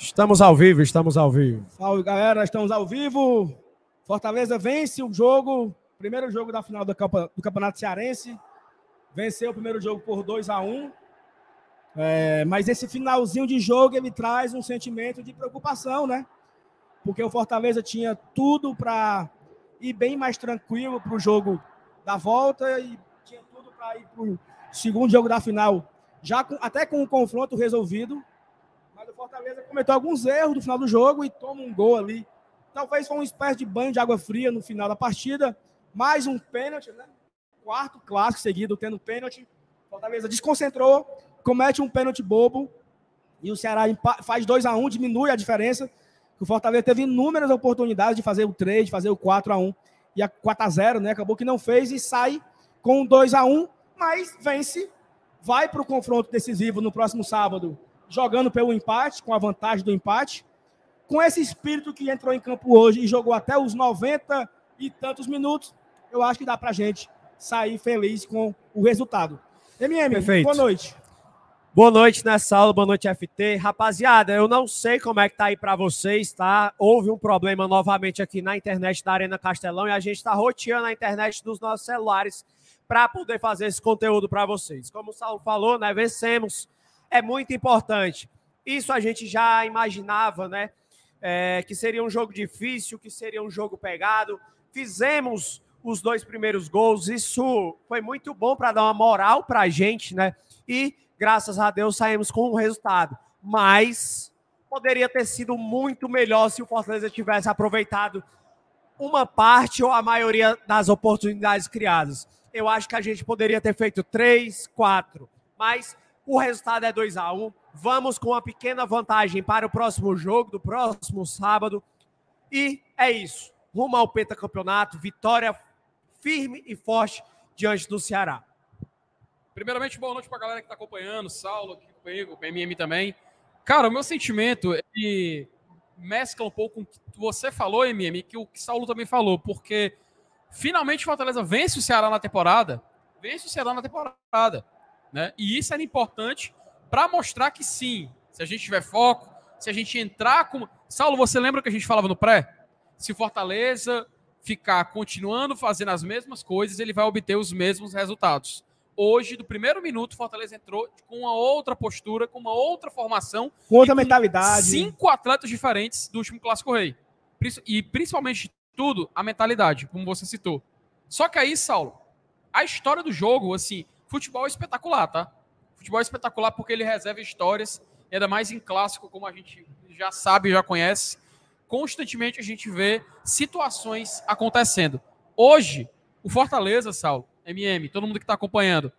Estamos ao vivo, estamos ao vivo. Salve, galera, estamos ao vivo. Fortaleza vence o jogo, primeiro jogo da final do, do Campeonato Cearense. Venceu o primeiro jogo por 2 a 1 é, Mas esse finalzinho de jogo ele traz um sentimento de preocupação, né? Porque o Fortaleza tinha tudo para ir bem mais tranquilo para o jogo da volta e tinha tudo para ir para o segundo jogo da final, já com, até com o confronto resolvido. Fortaleza cometeu alguns erros no final do jogo e toma um gol ali. Talvez foi uma espécie de banho de água fria no final da partida. Mais um pênalti, né? Quarto clássico seguido tendo pênalti. Fortaleza desconcentrou, comete um pênalti bobo e o Ceará faz 2 a 1 um, diminui a diferença. O Fortaleza teve inúmeras oportunidades de fazer o 3, de fazer o 4 a 1 e a 4 a 0 né? Acabou que não fez e sai com 2 a 1 mas vence, vai para o confronto decisivo no próximo sábado jogando pelo empate, com a vantagem do empate, com esse espírito que entrou em campo hoje e jogou até os 90 e tantos minutos, eu acho que dá para gente sair feliz com o resultado. MM, Perfeito. boa noite. Boa noite nessa aula, boa noite FT. Rapaziada, eu não sei como é que tá aí para vocês, tá? Houve um problema novamente aqui na internet da Arena Castelão e a gente está roteando a internet dos nossos celulares para poder fazer esse conteúdo para vocês. Como o Saulo falou, né, vencemos é muito importante. Isso a gente já imaginava, né? É, que seria um jogo difícil, que seria um jogo pegado. Fizemos os dois primeiros gols, isso foi muito bom para dar uma moral para a gente, né? E graças a Deus saímos com um resultado. Mas poderia ter sido muito melhor se o Fortaleza tivesse aproveitado uma parte ou a maioria das oportunidades criadas. Eu acho que a gente poderia ter feito três, quatro, mas o resultado é 2 a 1 Vamos com uma pequena vantagem para o próximo jogo, do próximo sábado. E é isso. Rumo ao pentacampeonato, vitória firme e forte diante do Ceará. Primeiramente, boa noite para a galera que está acompanhando, Saulo aqui comigo, MM também. Cara, o meu sentimento ele mescla um pouco com o que você falou, MM, que o que Saulo também falou, porque finalmente o Fortaleza vence o Ceará na temporada, vence o Ceará na temporada. Né? E isso era importante para mostrar que sim, se a gente tiver foco, se a gente entrar com. Saulo, você lembra que a gente falava no pré? Se Fortaleza ficar continuando fazendo as mesmas coisas, ele vai obter os mesmos resultados. Hoje, do primeiro minuto, Fortaleza entrou com uma outra postura, com uma outra formação. Com outra mentalidade. Cinco atletas diferentes do último Clássico Rei. E principalmente tudo, a mentalidade, como você citou. Só que aí, Saulo, a história do jogo, assim, Futebol é espetacular, tá? Futebol é espetacular porque ele reserva histórias, ainda mais em clássico, como a gente já sabe, já conhece. Constantemente a gente vê situações acontecendo. Hoje, o Fortaleza, Sal, MM, todo mundo que está acompanhando,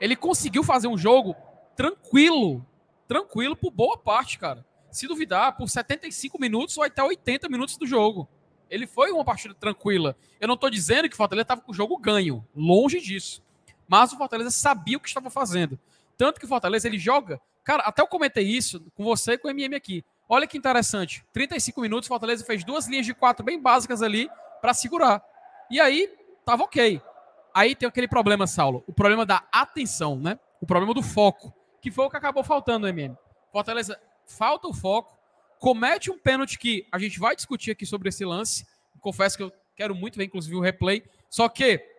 ele conseguiu fazer um jogo tranquilo, tranquilo por boa parte, cara. Se duvidar, por 75 minutos ou até 80 minutos do jogo. Ele foi uma partida tranquila. Eu não estou dizendo que o Fortaleza estava com o jogo ganho, longe disso. Mas o Fortaleza sabia o que estava fazendo. Tanto que o Fortaleza ele joga. Cara, até eu comentei isso com você e com o MM aqui. Olha que interessante. 35 minutos, o Fortaleza fez duas linhas de quatro bem básicas ali para segurar. E aí, tava ok. Aí tem aquele problema, Saulo. O problema da atenção, né? O problema do foco. Que foi o que acabou faltando, MM. Fortaleza falta o foco. Comete um pênalti que a gente vai discutir aqui sobre esse lance. Confesso que eu quero muito ver, inclusive, o replay. Só que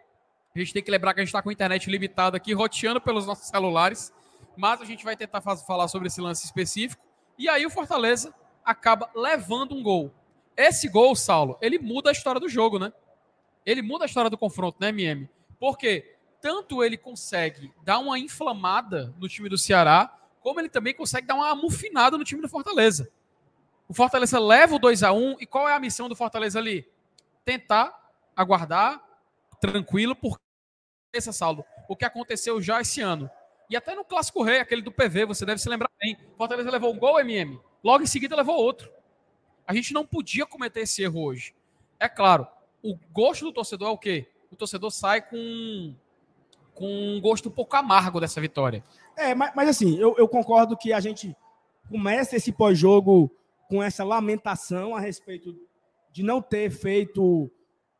a gente tem que lembrar que a gente está com a internet limitada aqui, roteando pelos nossos celulares. Mas a gente vai tentar falar sobre esse lance específico. E aí o Fortaleza acaba levando um gol. Esse gol, Saulo, ele muda a história do jogo, né? Ele muda a história do confronto, né, MM? Porque tanto ele consegue dar uma inflamada no time do Ceará, como ele também consegue dar uma amufinada no time do Fortaleza. O Fortaleza leva o 2 a 1 e qual é a missão do Fortaleza ali? Tentar aguardar tranquilo, porque esse saldo, o que aconteceu já esse ano. E até no Clássico Rei, aquele do PV, você deve se lembrar bem. Fortaleza levou um gol, MM. Logo em seguida levou outro. A gente não podia cometer esse erro hoje. É claro, o gosto do torcedor é o quê? O torcedor sai com, com um gosto um pouco amargo dessa vitória. É, mas, mas assim, eu, eu concordo que a gente começa esse pós-jogo com essa lamentação a respeito de não ter feito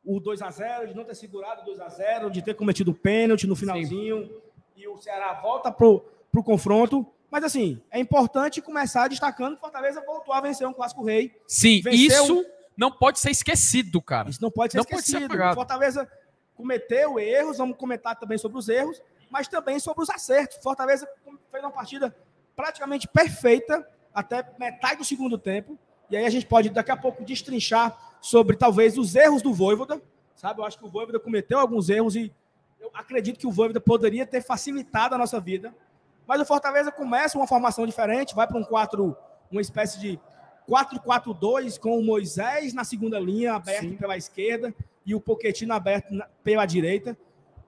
o 2 a 0 de não ter segurado o 2 a 0 de ter cometido pênalti no finalzinho, Sim. e o Ceará volta pro, pro confronto. Mas assim, é importante começar destacando que o Fortaleza voltou a vencer um clássico rei. Sim, isso não pode ser esquecido, cara. Isso não pode ser Não pode ser esquecido. apagado. o Fortaleza cometeu erros, vamos comentar também sobre os erros, mas também sobre os acertos. Fortaleza fez uma partida praticamente perfeita até metade do segundo tempo. E aí a gente pode daqui a pouco destrinchar sobre talvez os erros do Voivoda, sabe? Eu acho que o Voivoda cometeu alguns erros e eu acredito que o Voivoda poderia ter facilitado a nossa vida. Mas o Fortaleza começa uma formação diferente, vai para um 4, uma espécie de 4-4-2 com o Moisés na segunda linha, aberto Sim. pela esquerda, e o Poquetino aberto na- pela direita.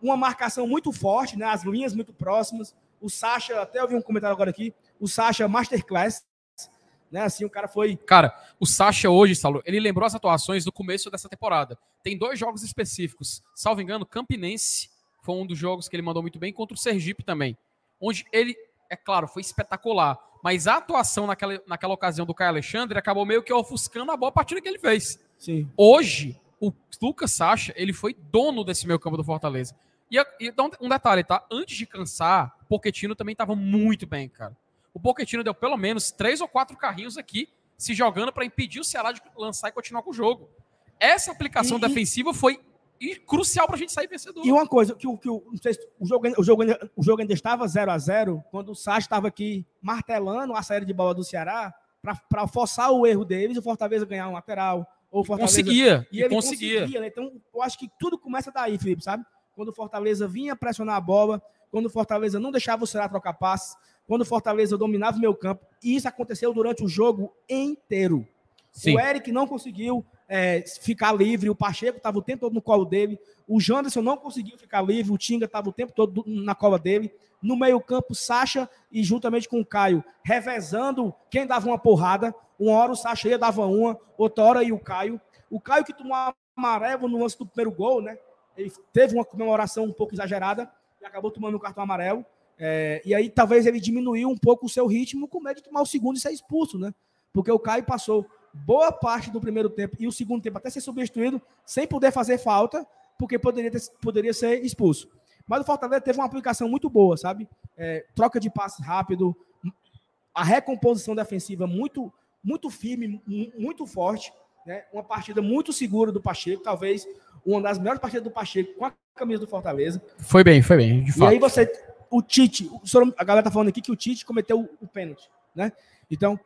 Uma marcação muito forte, né? as linhas muito próximas. O Sacha, até eu vi um comentário agora aqui, o Sacha Masterclass, né? Assim, o cara foi. Cara, o Sacha hoje, Saulo, ele lembrou as atuações do começo dessa temporada. Tem dois jogos específicos. Salvo engano, Campinense foi um dos jogos que ele mandou muito bem, contra o Sergipe também. Onde ele, é claro, foi espetacular. Mas a atuação naquela, naquela ocasião do Caio Alexandre acabou meio que ofuscando a boa partida que ele fez. Sim. Hoje, o Lucas Sacha, ele foi dono desse meio campo do Fortaleza. E, e um, um detalhe, tá? Antes de cansar, o Poquetino também estava muito bem, cara. O Poquetino deu pelo menos três ou quatro carrinhos aqui, se jogando para impedir o Ceará de lançar e continuar com o jogo. Essa aplicação E- defensiva foi crucial para a gente sair vencedor. E uma coisa, que, o- que não sei se- o, jogo, ainda- o, jogo, o jogo ainda estava 0 a 0 quando o Sacha estava aqui martelando a série de bola do Ceará para forçar o erro deles o Fortaleza ganhar um lateral. Ou Fortaleza conseguia, e ele conseguia. conseguia, né? Então, eu acho que tudo começa daí, Felipe, sabe? Quando o Fortaleza vinha pressionar a bola, quando o Fortaleza não deixava o Ceará trocar passes, quando o Fortaleza dominava o meu campo. E isso aconteceu durante o jogo inteiro. Sim. O Eric não conseguiu é, ficar livre, o Pacheco estava o tempo todo no colo dele, o Janderson não conseguiu ficar livre, o Tinga estava o tempo todo na cola dele. No meio-campo, Sacha e juntamente com o Caio, revezando quem dava uma porrada. Uma hora o Sacha ia dava uma, outra hora ia o Caio. O Caio que tomou amarelo no lance do primeiro gol, né? Ele teve uma comemoração um pouco exagerada e acabou tomando o cartão amarelo. É, e aí talvez ele diminuiu um pouco o seu ritmo com medo de tomar o segundo e ser expulso, né? Porque o Caio passou boa parte do primeiro tempo e o segundo tempo até ser substituído sem poder fazer falta, porque poderia, ter- poderia ser expulso. Mas o Fortaleza teve uma aplicação muito boa, sabe? É, troca de passe rápido, a recomposição defensiva muito, muito firme, mu- muito forte, né? Uma partida muito segura do Pacheco, talvez uma das melhores partidas do Pacheco com a camisa do Fortaleza. Foi bem, foi bem, de E fato. aí você, o Tite, a galera tá falando aqui que o Tite cometeu o, o pênalti, né? Então,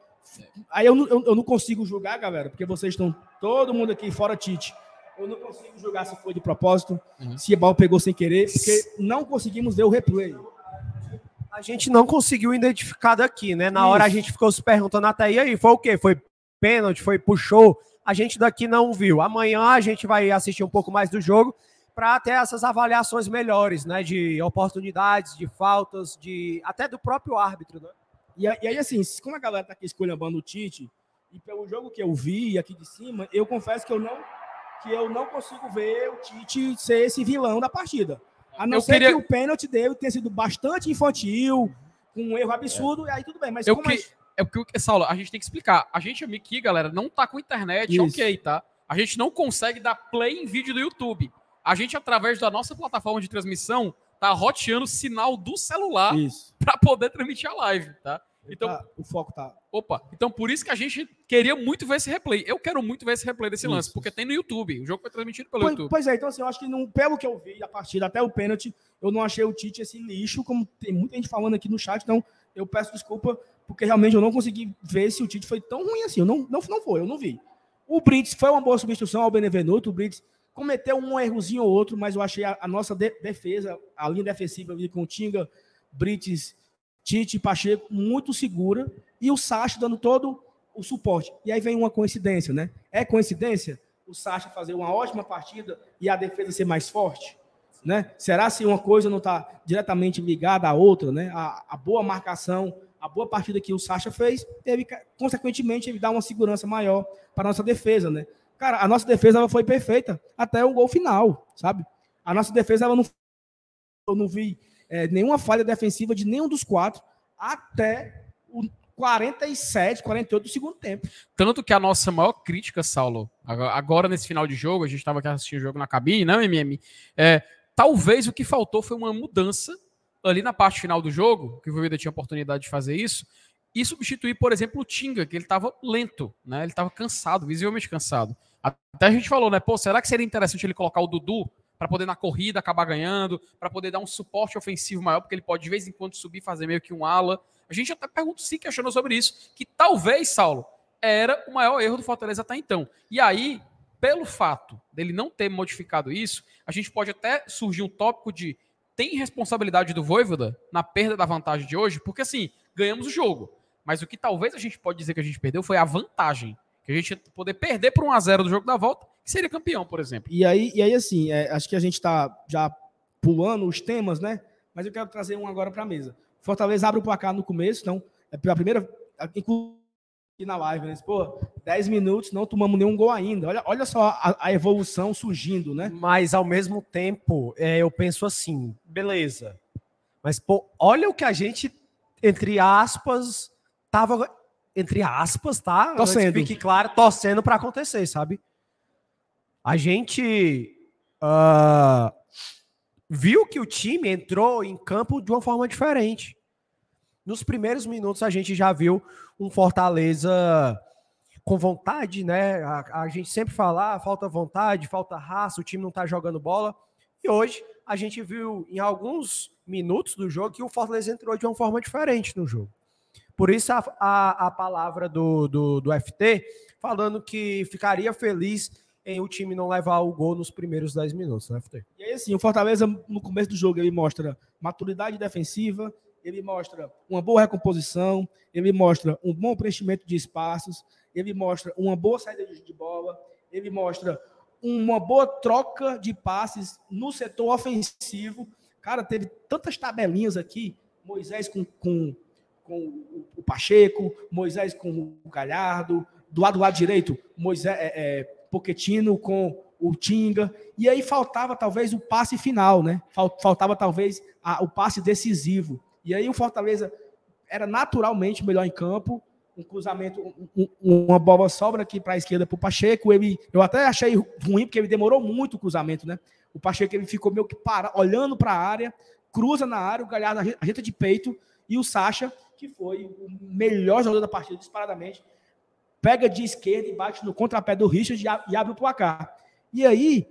aí eu, não- eu, eu não consigo julgar, galera, porque vocês estão todo mundo aqui fora Tite. Eu não consigo julgar se foi de propósito, Uhum. se a bola pegou sem querer, porque não conseguimos ver o replay. A gente não conseguiu identificar daqui, né? Na hora a Isso. gente ficou se perguntando até, e aí, foi o quê? Foi pênalti? Foi puxou? A gente daqui não viu. Amanhã a gente vai assistir um pouco mais do jogo para ter essas avaliações melhores, né? De oportunidades, de faltas, de até do próprio árbitro, né? E, e aí, assim, como a galera tá aqui escolhendo o Tite, e pelo jogo que eu vi aqui de cima, eu confesso que eu não que eu não consigo ver o Tite ser esse vilão da partida. A não Eu ser queria- que o pênalti dele tenha sido bastante infantil, com um erro absurdo, e aí tudo bem. Mas Eu como que- a- É porque, Saulo, a gente tem que explicar. A gente aqui, galera, não tá com internet, Isso. ok, tá? A gente não consegue dar play em vídeo do YouTube. A gente, através da nossa plataforma de transmissão, tá roteando sinal do celular para poder transmitir a live, tá? Então, Tá, o foco tá. opa, então por isso que a gente queria muito ver esse replay. Eu quero muito ver esse replay desse Isso. lance, porque tem no YouTube. O jogo foi transmitido pelo Pois, YouTube. pois é, então assim, eu acho que não, pelo que eu vi a partida, até o pênalti, eu não achei o Tite esse lixo, como tem muita gente falando aqui no chat, então eu peço desculpa, porque realmente eu não consegui ver se o Tite foi tão ruim assim. Eu não, não, não foi, eu não vi. O Brits foi uma boa substituição ao Benevenuto, o Brits cometeu um errozinho ou outro, mas eu achei a, a nossa de- defesa, a linha defensiva ali com Tinga, Brits, Tite e Pacheco muito segura, e o Sacha dando todo o suporte. E aí vem uma coincidência, né? É coincidência o Sacha fazer uma ótima partida e a defesa ser mais forte? Né? Será se uma coisa não está diretamente ligada à outra? Né? A, a boa marcação, a boa partida que o Sacha fez, teve, que, consequentemente, ele dá uma segurança maior para a nossa defesa. Né? Cara, a nossa defesa ela foi perfeita até o gol final, sabe? A nossa defesa ela não eu não vi é, nenhuma falha defensiva de nenhum dos quatro até o 47, 48 do segundo tempo. Tanto que a nossa maior crítica, Saulo, agora- nesse final de jogo, a gente estava aqui assistindo o jogo na cabine, não, MM? É, talvez o que faltou foi uma mudança ali na parte final do jogo, que o Voivoda tinha oportunidade de fazer isso, e substituir, por exemplo, o Tinga, que ele estava lento, né? Ele estava cansado, visivelmente cansado. Até a gente falou, né? Pô, será que seria interessante ele colocar o Dudu para poder na corrida acabar ganhando, para poder dar um suporte ofensivo maior, porque ele pode de vez em quando subir fazer meio que um ala. A gente até pergunta se questionou sobre isso, que talvez, Saulo, era o maior erro do Fortaleza até então. E aí, pelo fato dele não ter modificado isso, a gente pode até surgir um tópico de tem responsabilidade do Voivoda na perda da vantagem de hoje, porque assim, ganhamos o jogo. Mas o que talvez a gente pode dizer que a gente perdeu foi a vantagem. A gente ia poder perder por 1 a 0 do jogo da volta, que seria campeão, por exemplo. E aí, e aí assim, é, acho que a gente está já pulando os temas, né? Mas eu quero trazer um agora para a mesa. Fortaleza abre o placar no começo, então, é pela primeira. Inclusive na live, né? Pô, 10 minutos, não tomamos nenhum gol ainda. Olha, olha só a, a evolução surgindo, né? Mas ao mesmo tempo, é, eu penso assim, beleza. Mas, pô, olha o que a gente, entre aspas, tava. Entre aspas, tá? Torcendo. Fique claro, torcendo para acontecer, sabe? A gente uh, viu que o time entrou em campo de uma forma diferente. Nos primeiros minutos a gente já viu um Fortaleza com vontade, né? A, a gente sempre fala, ah, falta vontade, falta raça, o time não tá jogando bola. E hoje a gente viu em alguns minutos do jogo que o Fortaleza entrou de uma forma diferente no jogo. Por isso a, a, a palavra do, do, do FT falando que ficaria feliz em o time não levar o gol nos primeiros 10 minutos, né, FT? E aí, assim, o Fortaleza, no começo do jogo, ele mostra maturidade defensiva, ele mostra uma boa recomposição, ele mostra um bom preenchimento de espaços, ele mostra uma boa saída de bola, ele mostra uma boa troca de passes no setor ofensivo. Cara, teve tantas tabelinhas aqui, Moisés com, com, com o Pacheco, Moisés com o Galhardo, do lado do lado direito, Moisés, é, é, Poquetino com o Tinga, e aí faltava talvez o passe final, né? Faltava talvez a, o passe decisivo. E aí o Fortaleza era naturalmente melhor em campo, um cruzamento, um, um, uma bola sobra aqui para a esquerda para o Pacheco. Ele, eu até achei ruim, porque ele demorou muito o cruzamento, né? O Pacheco ele ficou meio que para, olhando para a área, cruza na área, o Galhardo ajeita de peito, e o Sacha, que foi o melhor jogador da partida, disparadamente, pega de esquerda e bate no contrapé do Richard e abre o placar. E aí,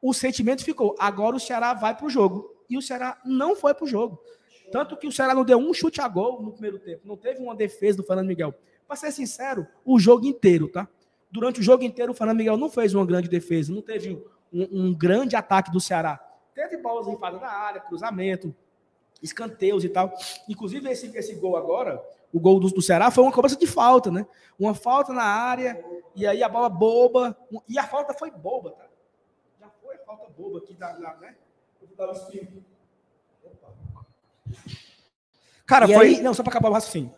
o sentimento ficou: agora o Ceará vai para o jogo. E o Ceará não foi para o jogo. Tanto que o Ceará não deu um chute a gol no primeiro tempo. Não teve uma defesa do Fernando Miguel. Para ser sincero, o jogo inteiro, tá? Durante o jogo inteiro, o Fernando Miguel não fez uma grande defesa. Não teve um, um grande ataque do Ceará. Teve bolas enfadas na área, cruzamento, escanteios e tal. Inclusive, esse, esse gol agora, o gol do, do Ceará, foi uma cobrança de falta, né? Uma falta na área, e aí a bola boba. E a falta foi boba, tá? Já foi a falta boba aqui, da, da, né? Um. Cara, e foi. Aí, não, só para acabar o raciocínio.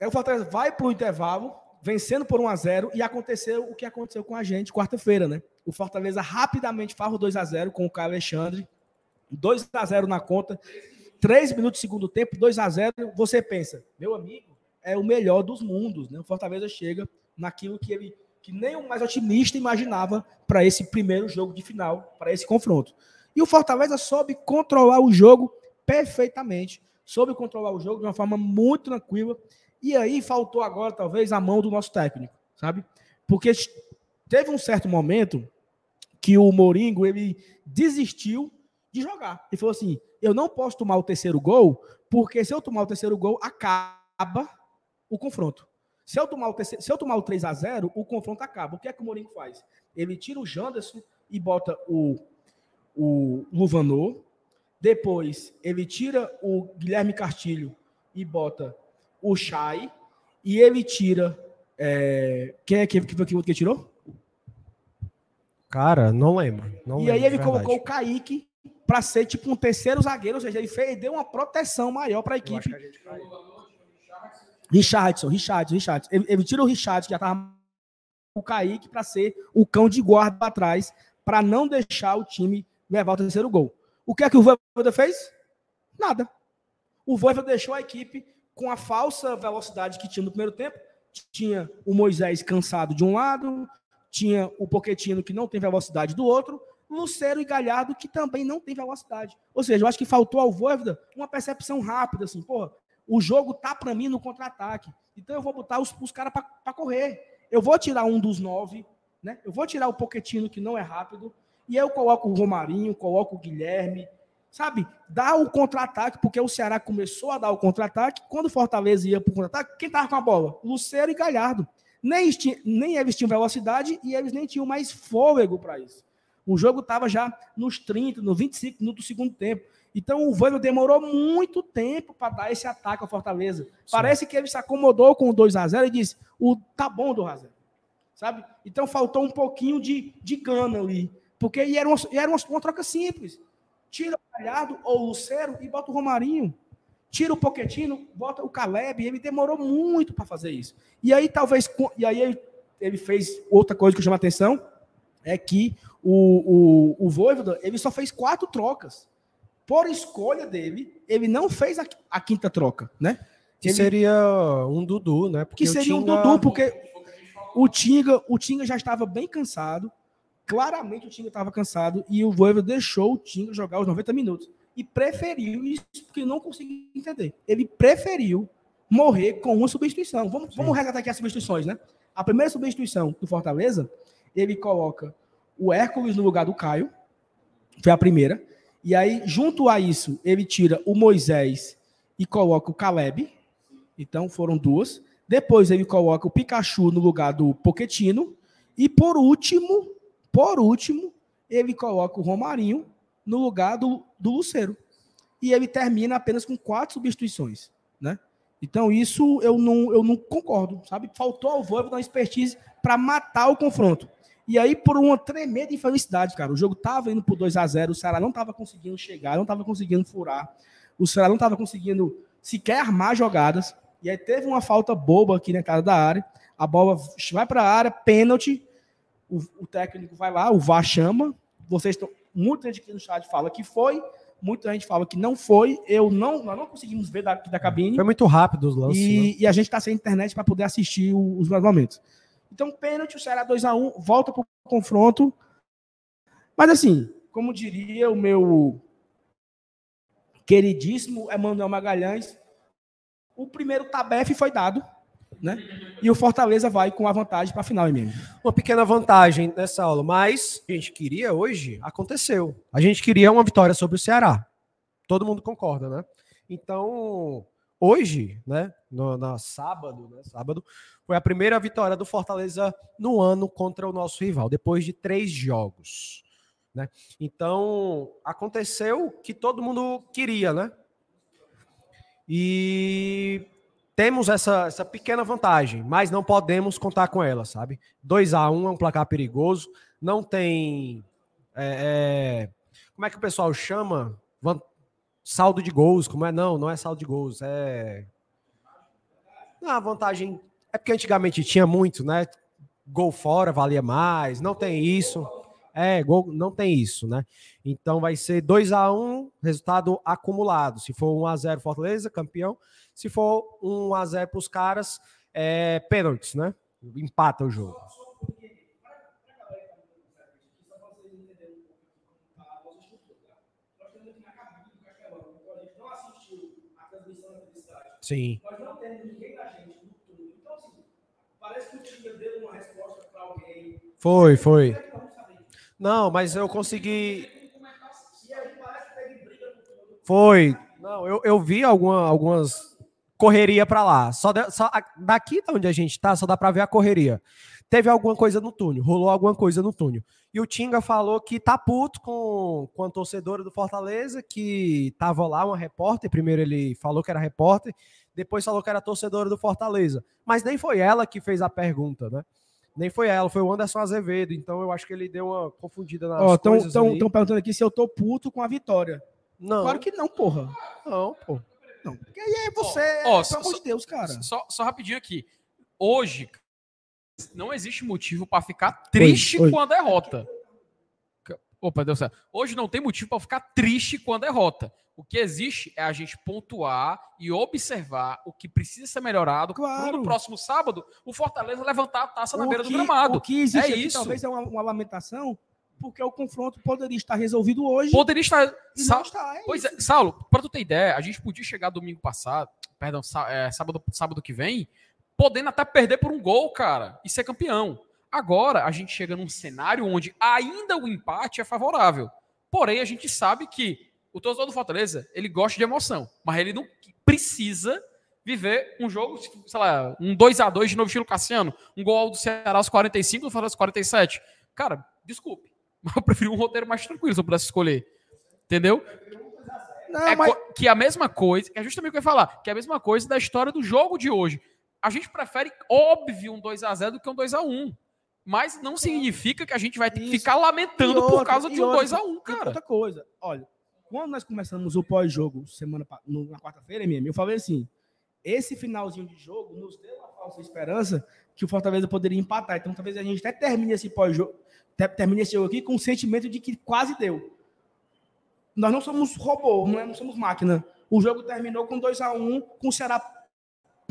Aí o Fortaleza vai para o intervalo, vencendo por 1 a 0 e aconteceu o que aconteceu com a gente quarta-feira, né? O Fortaleza rapidamente faz o 2 a 0 com o Caio Alexandre. 2 a 0 na conta. 3 minutos do segundo tempo, 2 a 0 Você pensa, meu amigo, é o melhor dos mundos, né? O Fortaleza chega naquilo que ele que nem o mais otimista imaginava para esse primeiro jogo de final, para esse confronto. E o Fortaleza soube controlar o jogo perfeitamente, soube controlar o jogo de uma forma muito tranquila. E aí faltou agora, talvez, a mão do nosso técnico, sabe? Porque teve um certo momento que o Moringo ele desistiu de jogar. Ele falou assim: eu não posso tomar o terceiro gol, porque se eu tomar o terceiro gol, acaba o confronto. Se eu tomar o, terceiro, se eu tomar o 3 a 0 o confronto acaba. O que é que o Moringo faz? Ele tira o Janderson e bota o, o Luvanor, depois, ele tira o Guilherme Castilho e bota o Chay. E ele tira. É... Quem é que, que, que, que tirou? Cara, não lembro. Não e lembro, aí ele colocou o Kaique para ser tipo um terceiro zagueiro, ou seja, ele fez, deu uma proteção maior para a equipe. Richardson, Richardson, Richardson. Ele, ele tira o Richardson, que já estava o Kaique, para ser o cão de guarda para trás, para não deixar o time levar o terceiro gol. O que é que o Voivoda fez? Nada. O Voivoda deixou a equipe com a falsa velocidade que tinha no primeiro tempo. Tinha o Moisés cansado de um lado, tinha o Poquetino que não tem velocidade do outro. Lucero e Galhardo, que também não tem velocidade. Ou seja, eu acho que faltou ao Voivoda uma percepção rápida, assim, porra, o jogo tá para mim no contra-ataque. Então eu vou botar os, os caras para correr. Eu vou tirar um dos nove, né? Eu vou tirar o Poquetino, que não é rápido, e eu coloco o Romarinho, coloco o Guilherme, sabe? Dá o contra-ataque, porque o Ceará começou a dar o contra-ataque. Quando o Fortaleza ia para o contra-ataque, quem tava com a bola? Lucero e Galhardo. Nem, nem eles tinham velocidade e eles nem tinham mais fôlego para isso. O jogo estava já nos 30, nos 25 minutos do segundo tempo. Então o Vânia demorou muito tempo para dar esse ataque ao Fortaleza. Sim. Parece que ele se acomodou com o 2 a 0 e disse: "O tá bom do 0". Sabe? Então faltou um pouquinho de, de gana ali, porque era uma, era uma, uma troca simples. Tira o Galhardo ou o Lucero e bota o Romarinho. Tira o Poquetino, bota o Caleb. Ele demorou muito para fazer isso. E aí, talvez. E aí, ele, ele fez outra coisa que chama atenção: é que o, o, o Voivoda, ele só fez quatro trocas. Por escolha dele, ele não fez a, a quinta troca, né? Que ele, seria um Dudu, né? Porque que seria Tinga... um Dudu, porque o Tinga, o Tinga já estava bem cansado. Claramente o Tinga estava cansado e o Voivoda deixou o Tinga jogar os 90 minutos. E preferiu isso porque não consegui entender. Ele preferiu morrer com uma substituição. Vamos, vamos resgatar aqui as substituições, né? A primeira substituição do Fortaleza, ele coloca o Hércules no lugar do Caio. Foi a primeira. E aí, junto a isso, ele tira o Moisés e coloca o Caleb. Então, foram duas. Depois, ele coloca o Pikachu no lugar do Poquetino. E por último, por último, ele coloca o Romarinho no lugar do, do Luceiro. E ele termina apenas com quatro substituições, né? Então, isso eu não, eu não concordo, sabe? Faltou ao Voivoda uma expertise para matar o confronto. E aí, por uma tremenda infelicidade, cara, o jogo tava indo por 2 a 0 o Ceará não tava conseguindo chegar, não tava conseguindo furar, o Ceará não tava conseguindo sequer armar jogadas. E aí teve uma falta boba aqui na cara da área, a bola vai para a área, pênalti, o, o, técnico vai lá, o VAR chama, vocês estão, muita gente aqui no chat fala que foi, muita gente fala que não foi, eu não, nós não conseguimos ver daqui da cabine. Foi muito rápido os lances. E, né? e a gente está sem internet para poder assistir os momentos. Então, pênalti, o Ceará 2x1, volta para o confronto. Mas assim, como diria o meu queridíssimo Emanuel Magalhães, o primeiro tabefe foi dado, né? E o Fortaleza vai com a vantagem para a final, mesmo. Uma pequena vantagem nessa aula, mas a gente queria hoje, aconteceu. A gente queria uma vitória sobre o Ceará. Todo mundo concorda, né? Então, hoje, né, no, na sábado, né, sábado, foi a primeira vitória do Fortaleza no ano contra o nosso rival, depois de três jogos. Né? Então, aconteceu que todo mundo queria, né? E temos essa, essa pequena vantagem, mas não podemos contar com ela, sabe? 2 a 1 é um placar perigoso, não tem. É, é, como é que o pessoal chama? Saldo de gols, como é? Não, não é saldo de gols, é. Não, a vantagem é porque antigamente tinha muito, né? Gol fora valia mais, não tem isso. É, gol, não tem isso, né? Então vai ser 2 a 1 resultado acumulado. Se for 1 a 0 Fortaleza, campeão. Se for 1 a 0 para os caras, é pênaltis, né? Empata o jogo. Sim. Nós não temos ninguém da gente Parece que o time deu uma resposta para alguém. Foi, foi. Não, mas eu consegui. Foi. Não, eu, eu vi alguma, algumas correria para lá. Só, de, só daqui de onde a gente tá, só dá para ver a correria. Teve alguma coisa no túnel, rolou alguma coisa no túnel. E o Tinga falou que tá puto com, com a torcedora do Fortaleza, que tava lá, uma repórter. Primeiro ele falou que era repórter, depois falou que era torcedora do Fortaleza. Mas nem foi ela que fez a pergunta, né? Nem foi ela, foi o Anderson Azevedo. Então eu acho que ele deu uma confundida nas oh, tão, coisas. Estão perguntando aqui se eu tô puto com a vitória. Não. Claro que não, porra. Não, pô. Não. Porque aí é você, oh, oh, pelo amor de Deus, cara. Só, só rapidinho aqui. Hoje, não existe motivo para ficar triste oi, oi. com a derrota. Opa, deu certo. Hoje não tem motivo para ficar triste com a derrota. O que existe é a gente pontuar e observar o que precisa ser melhorado. Claro. No próximo sábado, o Fortaleza levantar a taça o na beira que, do gramado. O que existe é aqui, isso. talvez é uma, uma, lamentação porque o confronto poderia estar resolvido hoje. Poderia estar. Sa- está, é Pois isso. é, Saulo, pra tu ter ideia, a gente podia chegar domingo passado, perdão, sá- é, sábado, sábado que vem, podendo até perder por um gol, cara, e ser campeão. Agora, a gente chega num cenário onde ainda o empate é favorável. Porém, a gente sabe que o torcedor do Fortaleza, ele gosta de emoção, mas ele não precisa viver um jogo, sei lá, um 2 a 2 de novo estilo Cassiano, um gol do Ceará aos 45, do Fortaleza aos 47. Cara, desculpe, mas eu prefiro um roteiro mais tranquilo se eu pudesse escolher. Entendeu? Não, É mas- que é a mesma coisa, é justamente o que eu ia falar, que é a mesma coisa da história do jogo de hoje. A gente prefere, óbvio, um 2x0 do que um 2x1. Mas não significa que a gente vai ter que Isso. ficar lamentando E por outra- causa de um outra- 2x1, E cara. outra coisa, olha, quando nós começamos o pós-jogo semana no- na quarta-feira, MM, eu falei assim: esse finalzinho de jogo nos deu uma falsa esperança que o Fortaleza poderia empatar. Então, talvez a gente até termine esse pós-jogo, te- termine esse jogo aqui com o sentimento de que quase deu. Nós não somos robô, não, é- não somos máquina. O jogo terminou com 2 a 1 com o Ceará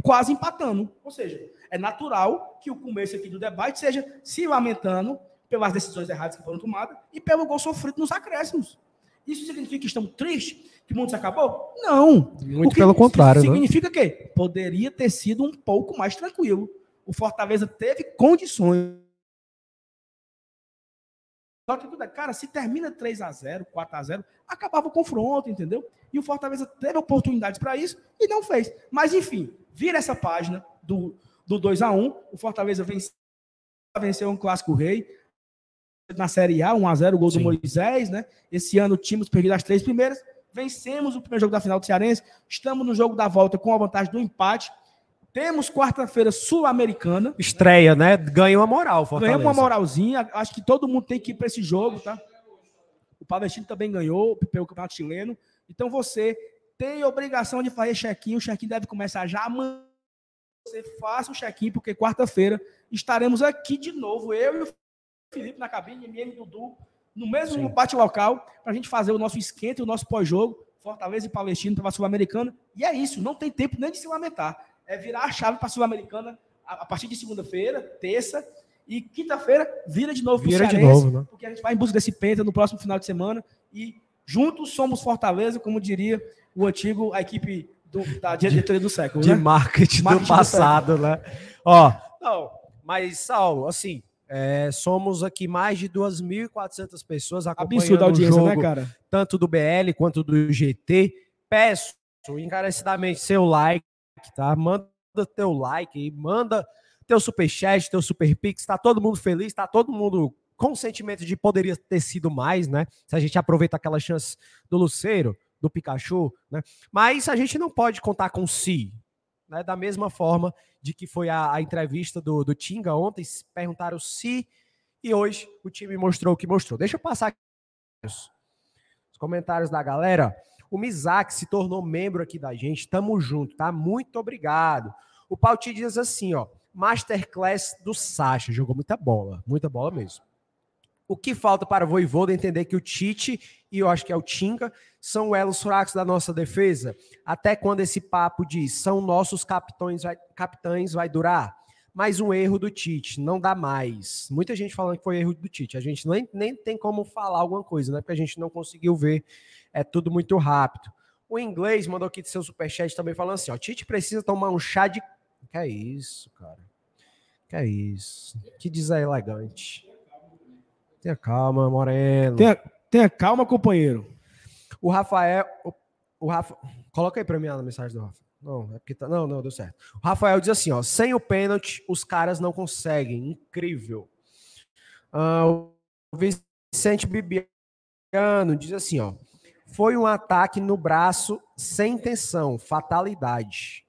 quase empatando. Ou seja, é natural que o começo aqui do debate seja se lamentando pelas decisões erradas que foram tomadas e pelo gol sofrido nos acréscimos. Isso significa que estamos tristes? Que o mundo se acabou? Não. Muito pelo contrário, né? Significa que poderia ter sido um pouco mais tranquilo. O Fortaleza teve condições. Cara, se termina 3 a 0 4 a 0 acabava o confronto, entendeu? E o Fortaleza teve oportunidades para isso e não fez. Mas, enfim, vira essa página do, do 2 a 1 O Fortaleza venceu, venceu um clássico rei na Série A, 1 a 0 gol Sim. do Moisés, né? Esse ano tínhamos perdido as três primeiras, vencemos o primeiro jogo da final do Cearense, estamos no jogo da volta com a vantagem do empate. Temos quarta-feira sul-americana. Estreia, né? Ganha uma moral, Fortaleza. Ganhamos uma moralzinha. Acho que todo mundo tem que ir para esse jogo, tá? O Palestino também ganhou pelo Campeonato Chileno. Então você tem obrigação de fazer check-in. O check-in deve começar já amanhã. Você faça o check-in, porque quarta-feira estaremos aqui de novo, eu e o Felipe na cabine, MM e Dudu, no mesmo Sim. bate-local, para a gente fazer o nosso esquenta, o nosso pós-jogo, Fortaleza e Palestino para a Sul-Americana. E é isso, não tem tempo nem de se lamentar. É virar a chave para a Sul-Americana a a partir de segunda-feira, terça, e quinta-feira vira de novo Vira de novo, né? porque a gente vai em busca desse penta no próximo final de semana e juntos somos Fortaleza, como diria o antigo, a equipe do- da diretoria do século, de né? marketing, Marketing do do passado, né? Ó, não, mas, Saulo, assim, é, somos aqui mais de 2.400 pessoas acompanhando Absurda audiência, o jogo, né, cara? tanto do BL quanto do GT. Peço encarecidamente seu like, tá? Manda teu like e manda teu superchat, teu super pix, tá todo mundo feliz, tá todo mundo com o sentimento de poderia ter sido mais, né? Se a gente aproveita aquela chance do Luceiro, do Pikachu, né? Mas a gente não pode contar com si, né? Da mesma forma de que foi a, a entrevista do, do Tinga ontem, perguntaram se e hoje o time mostrou o que mostrou. Deixa eu passar aqui os comentários da galera. O Mizak se tornou membro aqui da gente. Tamo junto, tá? Muito obrigado. O Pauti diz assim, ó. Masterclass do Sacha. Jogou muita bola. Muita bola mesmo. O que falta para o Voivoda entender que o Tite e eu acho que é o Tinga são elos fracos da nossa defesa? Até quando esse papo de são nossos capitães vai, capitães vai durar? Mais um erro do Tite, não dá mais. Muita gente falando que foi erro do Tite. A gente nem, nem tem como falar alguma coisa, né? Porque a gente não conseguiu ver. É tudo muito rápido. O inglês mandou aqui de seu superchat também falando assim: ó, Tite precisa tomar um chá de. Que é isso, cara? Que é isso? Que deselegante. Tenha calma, Moreno. Tenha, tenha calma, companheiro. O Rafael. O, o Rafa, coloca aí pra mim a mensagem do Rafa. Não, é porque tá, não, não, deu certo. O Rafael diz assim: ó, sem o pênalti, os caras não conseguem. Incrível. Ah, o Vicente Bibiano diz assim: ó, foi um ataque no braço sem intenção, fatalidade.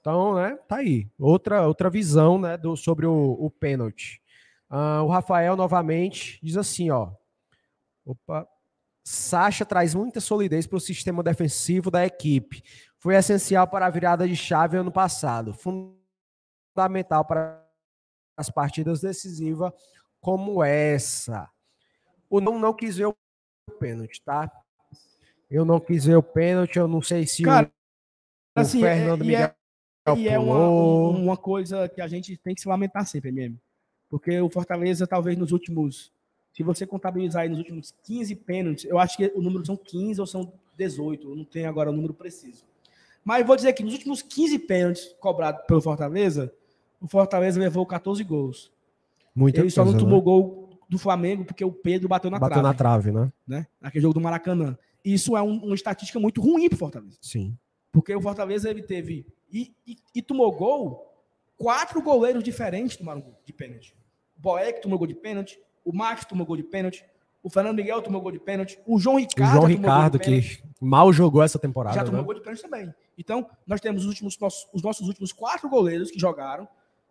Então, né, tá aí. Outra, outra visão, né, do, sobre o, o pênalti. Ah, o Rafael, novamente, diz assim, ó. Opa. Sacha traz muita solidez para o sistema defensivo da equipe. Foi essencial para a virada de chave ano passado. Fundamental para as partidas decisivas como essa. O não, não quis ver o pênalti, tá? Eu não quis ver o pênalti, eu não sei se Cara, o, o assim, Fernando é- Miguel é- E é uma, um- uma coisa que a gente tem que se lamentar sempre, mesmo. Porque o Fortaleza, talvez nos últimos Se você contabilizar aí nos últimos 15 pênaltis, eu acho que o número são 15 ou são 18, eu não tenho agora o número preciso. Mas vou dizer que nos últimos 15 pênaltis cobrados pelo Fortaleza, o Fortaleza levou 14 gols. Muita Ele só não tomou né? gol do Flamengo porque o Pedro bateu na Bateu trave, na trave, né? né? Naquele jogo do Maracanã. Isso é um- uma estatística muito ruim pro Fortaleza. Sim. Porque o Fortaleza ele teve e, e- e tomou gol, quatro goleiros diferentes tomaram gol de pênalti. O Boeck tomou gol de pênalti, o Max tomou gol de pênalti, o Fernando Miguel tomou gol de pênalti, o João O Ricardo João tomou gol Ricardo, que mal jogou essa temporada. já tomou né? gol de pênalti também. Então, nós temos os, últimos, nossos, os nossos últimos quatro goleiros que jogaram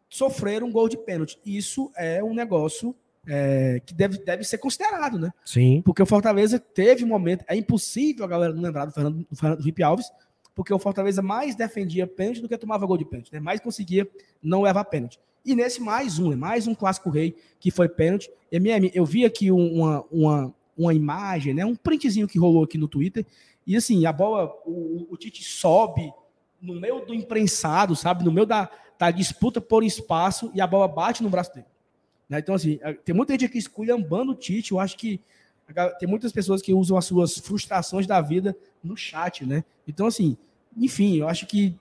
sofreram um gol de pênalti. Isso é um negócio é, que deve, deve ser considerado, né? Sim. Porque o Fortaleza teve um momento. É impossível a galera não lembrar do Fernando, do Fernando Felipe Alves, porque o Fortaleza mais defendia pênalti do que tomava gol de pênalti, né? Mais conseguia não levar pênalti. E nesse mais um, né? mais um clássico rei que foi pênalti. MM, eu vi aqui um- uma, uma, uma imagem, né? Um printzinho que rolou aqui no Twitter. E assim, a bola, o, o Tite sobe no meio do imprensado, sabe? No meio da, da disputa por espaço e a bola bate no braço dele. Né? Então, assim, tem muita gente aqui esculhambando o Tite. Eu acho que tem muitas pessoas que usam as suas frustrações da vida no chat, né? Então, assim, enfim, eu acho que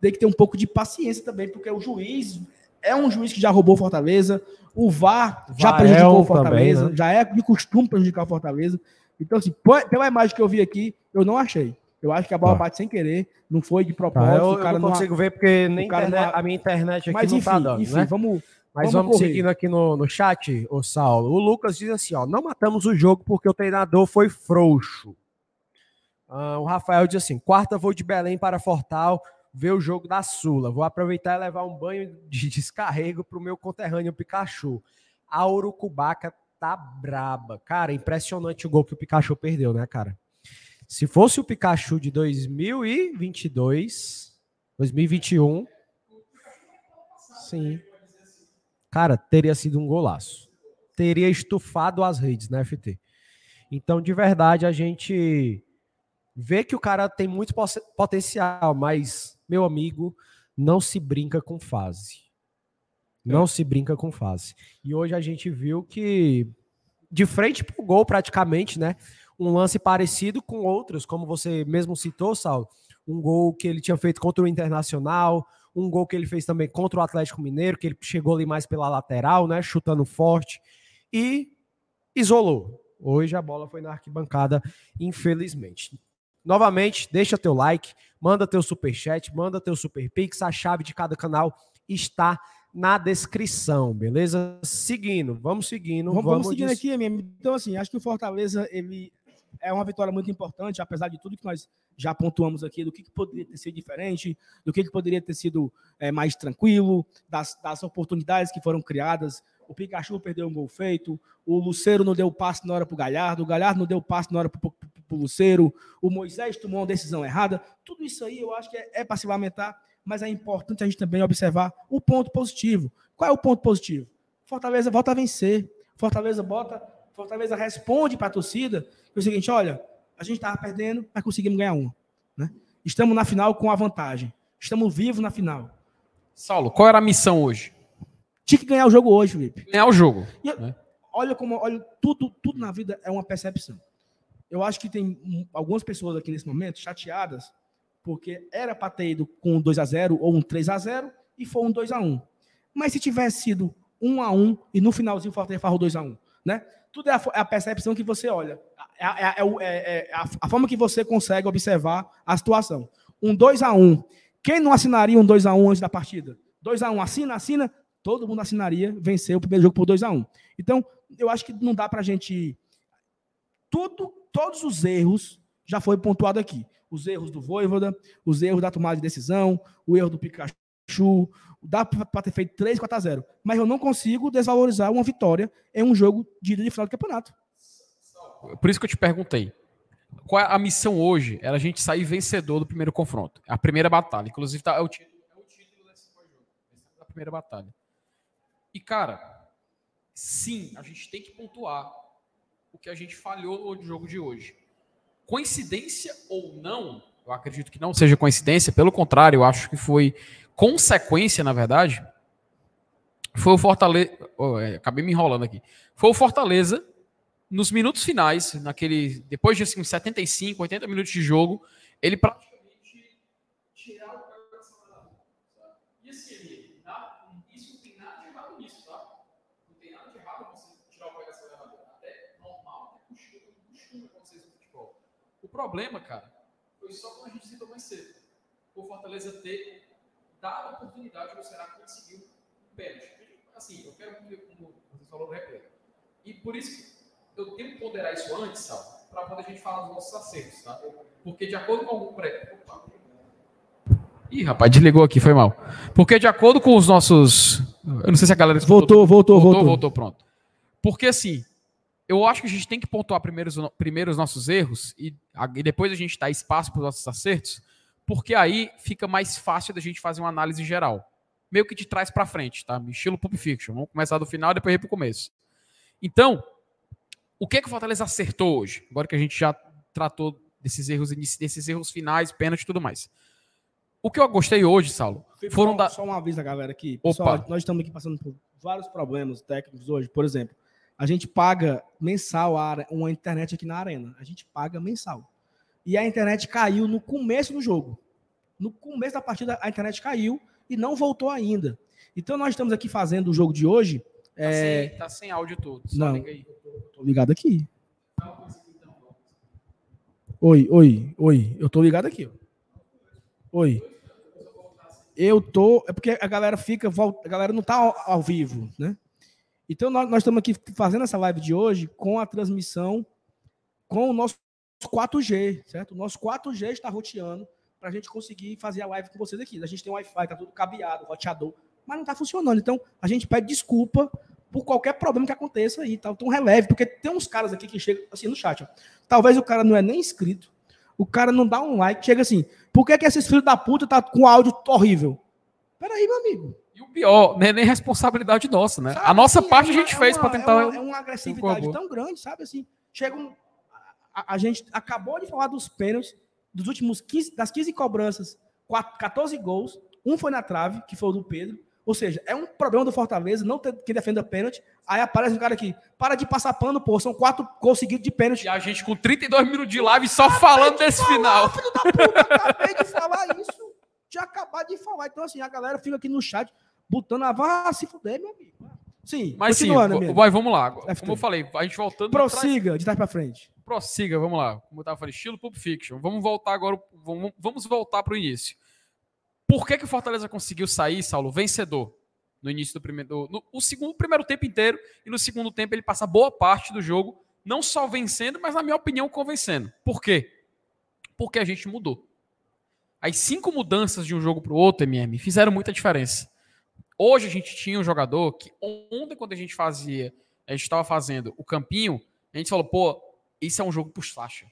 tem que ter um pouco de paciência também, porque o juiz é um juiz que já roubou Fortaleza, o VAR já prejudicou é o Fortaleza, também, né? já é de costume prejudicar o Fortaleza. Então, assim, pela imagem que eu vi aqui, eu não achei. Eu acho que a bola Tá. bate sem querer, não foi de Tá, propósito, eu, o eu cara não não. consigo ver porque nem o cara internet- não- a minha internet aqui Mas não enfim, tá dando, enfim, né? vamos. Mas vamos vamos, seguindo aqui no, no chat, o Saulo. O Lucas diz assim, ó, não matamos o jogo porque o treinador foi frouxo. Ah, o Rafael diz assim, quarta vou de Belém para Fortal ver o jogo da Sula. Vou aproveitar e levar um banho de descarrego pro meu conterrâneo Pikachu. A Urucubaca tá braba. Cara, impressionante o gol que o Pikachu perdeu, né, cara? Se fosse o Pikachu de 2022, 2021, sim. Cara, teria sido um golaço. Teria estufado as redes, né, FT? Então, de verdade, a gente vê que o cara tem muito potencial, mas, meu amigo, não se brinca com fase. Não se brinca com fase. E hoje a gente viu que, de frente pro gol, praticamente, né? Um lance parecido com outros, como você mesmo citou, Saulo. Um gol que ele tinha feito contra o Internacional, um gol que ele fez também contra o Atlético Mineiro, que ele chegou ali mais pela lateral, né? Chutando forte. E isolou. Hoje a bola foi na arquibancada, infelizmente. Novamente, deixa teu like, manda teu superchat, manda teu super pix, a chave de cada canal está na descrição, beleza? Seguindo, vamos seguindo, Vamos, vamos, vamos seguindo aqui, MM. Então, assim, acho que o Fortaleza ele é uma vitória muito importante, apesar de tudo que nós já pontuamos aqui, do que, que poderia ter sido diferente, do que, que poderia ter sido é, mais tranquilo, das, das oportunidades que foram criadas. O Pikachu perdeu um gol feito, o Luceiro não deu passe na hora para o Galhardo, o Galhardo não deu passe na hora para o Luceiro, o Moisés tomou uma decisão errada. Tudo isso aí eu acho que é, é para se lamentar, mas é importante a gente também observar o ponto positivo. Qual é o ponto positivo? Fortaleza volta a vencer. Fortaleza bota, Fortaleza responde para a torcida é o seguinte: olha, a gente estava perdendo, mas conseguimos ganhar uma. Né? Estamos na final com a vantagem. Estamos vivos na final. Saulo, qual era a missão hoje? Tinha que ganhar o jogo hoje, Felipe. Ganhar o jogo. Eu- né? Olha como, olha, tudo, tudo na vida é uma percepção. Eu acho que tem algumas pessoas aqui nesse momento chateadas porque era para ter ido com um 2 a 0 ou um 3 a 0 e foi um 2 a 1. Mas se tivesse sido 1 a 1 e no finalzinho o Fortaleza farrou 2 a 1, né? Tudo é a, é a percepção que você olha. É, a- é a- é é- é a, a forma que você consegue observar a situação. Um 2 a 1. Quem não assinaria um 2 a 1 antes da partida? 2 a 1 assina, assina, todo mundo assinaria, vencer o primeiro jogo por 2 a 1. Então, eu acho que não dá pra gente tudo, todos os erros já foi pontuado aqui. Os erros do Voivoda, os erros da tomada de decisão, o erro do Pikachu, dá para ter feito 3, 4 a 0. Mas eu não consigo desvalorizar uma vitória em um jogo de ida de final do campeonato. Por isso que eu te perguntei. Qual é a missão hoje? Era a gente sair vencedor do primeiro confronto. A primeira batalha. Inclusive, tá, é, o título, é título desse jogo. Da primeira batalha. E, cara, sim, a gente tem que pontuar o que a gente falhou no jogo de hoje. Coincidência ou não, eu acredito que não seja coincidência, pelo contrário, eu acho que foi consequência, na verdade. Foi o Fortaleza. acabei me enrolando aqui. Foi o Fortaleza nos minutos finais, naquele depois de assim, 75, 80 minutos de jogo, ele praticamente tirar o assim, ele, isso não tem nada de errado nisso? Não tem nada de errado você tirar o pé do acelerador. Até normal, é costume, costume acontecer isso no futebol. O problema, cara, foi só como a gente citou mais cedo. O Fortaleza ter dado a oportunidade do Ceará conseguir um pênalti. Assim, eu quero ver como vocês falaram no replay. E por isso que eu tenho que ponderar isso antes, Sal, para quando a gente falar dos nossos acertos, tá? Porque de acordo com o. Opa. Ih, rapaz, desligou aqui, foi mal. Porque de acordo com os nossos. Eu não sei se a galera. Voltou, voltou, voltou. Voltou, voltou, pronto. Porque assim, eu acho que a gente tem que pontuar primeiro, primeiro os nossos erros e, e depois a gente dá espaço para os nossos acertos, porque aí fica mais fácil da gente fazer uma análise geral. Meio que de trás para frente, tá? Estilo Pulp Fiction. Vamos começar do final e depois ir para o começo. Então, o que, é que o Fortaleza acertou hoje? Agora que a gente já tratou desses erros, desses erros finais, pênalti e tudo mais. O que eu gostei hoje, Saulo, foram só, da... só um aviso da galera aqui. Pessoal, Opa. nós estamos aqui passando por vários problemas técnicos hoje. Por exemplo, a gente paga mensal uma internet aqui na arena. A gente paga mensal. E a internet caiu no começo do jogo. No começo da partida, a internet caiu e não voltou ainda. Então, nós estamos aqui fazendo o jogo de hoje. Tá, é... sem, tá sem áudio todo. Não. Liga aí. Tô ligado aqui. Oi, oi, oi. Eu tô ligado aqui. Oi. Eu tô. É porque a galera fica. A galera não tá ao, ao vivo, né? Então nós, nós estamos aqui fazendo essa live de hoje com a transmissão com o nosso 4G, certo? O nosso 4G está roteando para a gente conseguir fazer a live com vocês aqui. A gente tem Wi-Fi, tá tudo cabeado, roteador, mas não está funcionando. Então a gente pede desculpa por qualquer problema que aconteça aí, tal, tão releve, porque tem uns caras aqui que chegam assim no chat, ó. Talvez o cara não é nem inscrito, o cara não dá um like, chega assim, por que que esses filhos da puta tá com áudio horrível? Peraí, meu amigo. E o pior, não é nem responsabilidade nossa, né? Sabe, a nossa assim, parte é uma, a gente é fez para tentar... É uma, é uma agressividade tão grande, sabe, assim, chega um... A, a, gente acabou de falar dos pênaltis, dos últimos 15, das 15 cobranças, 4, 14 gols, um foi na trave, que foi o do Pedro, ou seja, é um problema do Fortaleza, não ter quem defenda pênalti. Aí aparece um cara aqui, para de passar pano, pô, são quatro conseguidos de pênalti. E a gente com 32 minutos de live só acabei falando de desse falar, final. Filho da puta, acabei de falar isso. Já acabar de falar. Então, assim, a galera fica aqui no chat botando a vá se fuder, meu amigo. Sim, mas sim, vai, vamos lá. Como eu falei, a gente voltando. Prossiga, de trás para frente. Prossiga, vamos lá. Como eu estava falando, estilo Pulp Fiction. Vamos voltar agora, vamos, vamos voltar para o início. Por que, que o Fortaleza conseguiu sair, Saulo, vencedor? no início do primeiro. No, o segundo, primeiro tempo inteiro, e no segundo tempo ele passa boa parte do jogo, não só vencendo, mas, na minha opinião, convencendo. Por quê? Porque a gente mudou. As cinco mudanças de um jogo para o outro, MM, fizeram muita diferença. Hoje a gente tinha um jogador que ontem, quando a gente fazia, a gente estava fazendo o campinho, a gente falou, pô, isso é um jogo pro Sacha.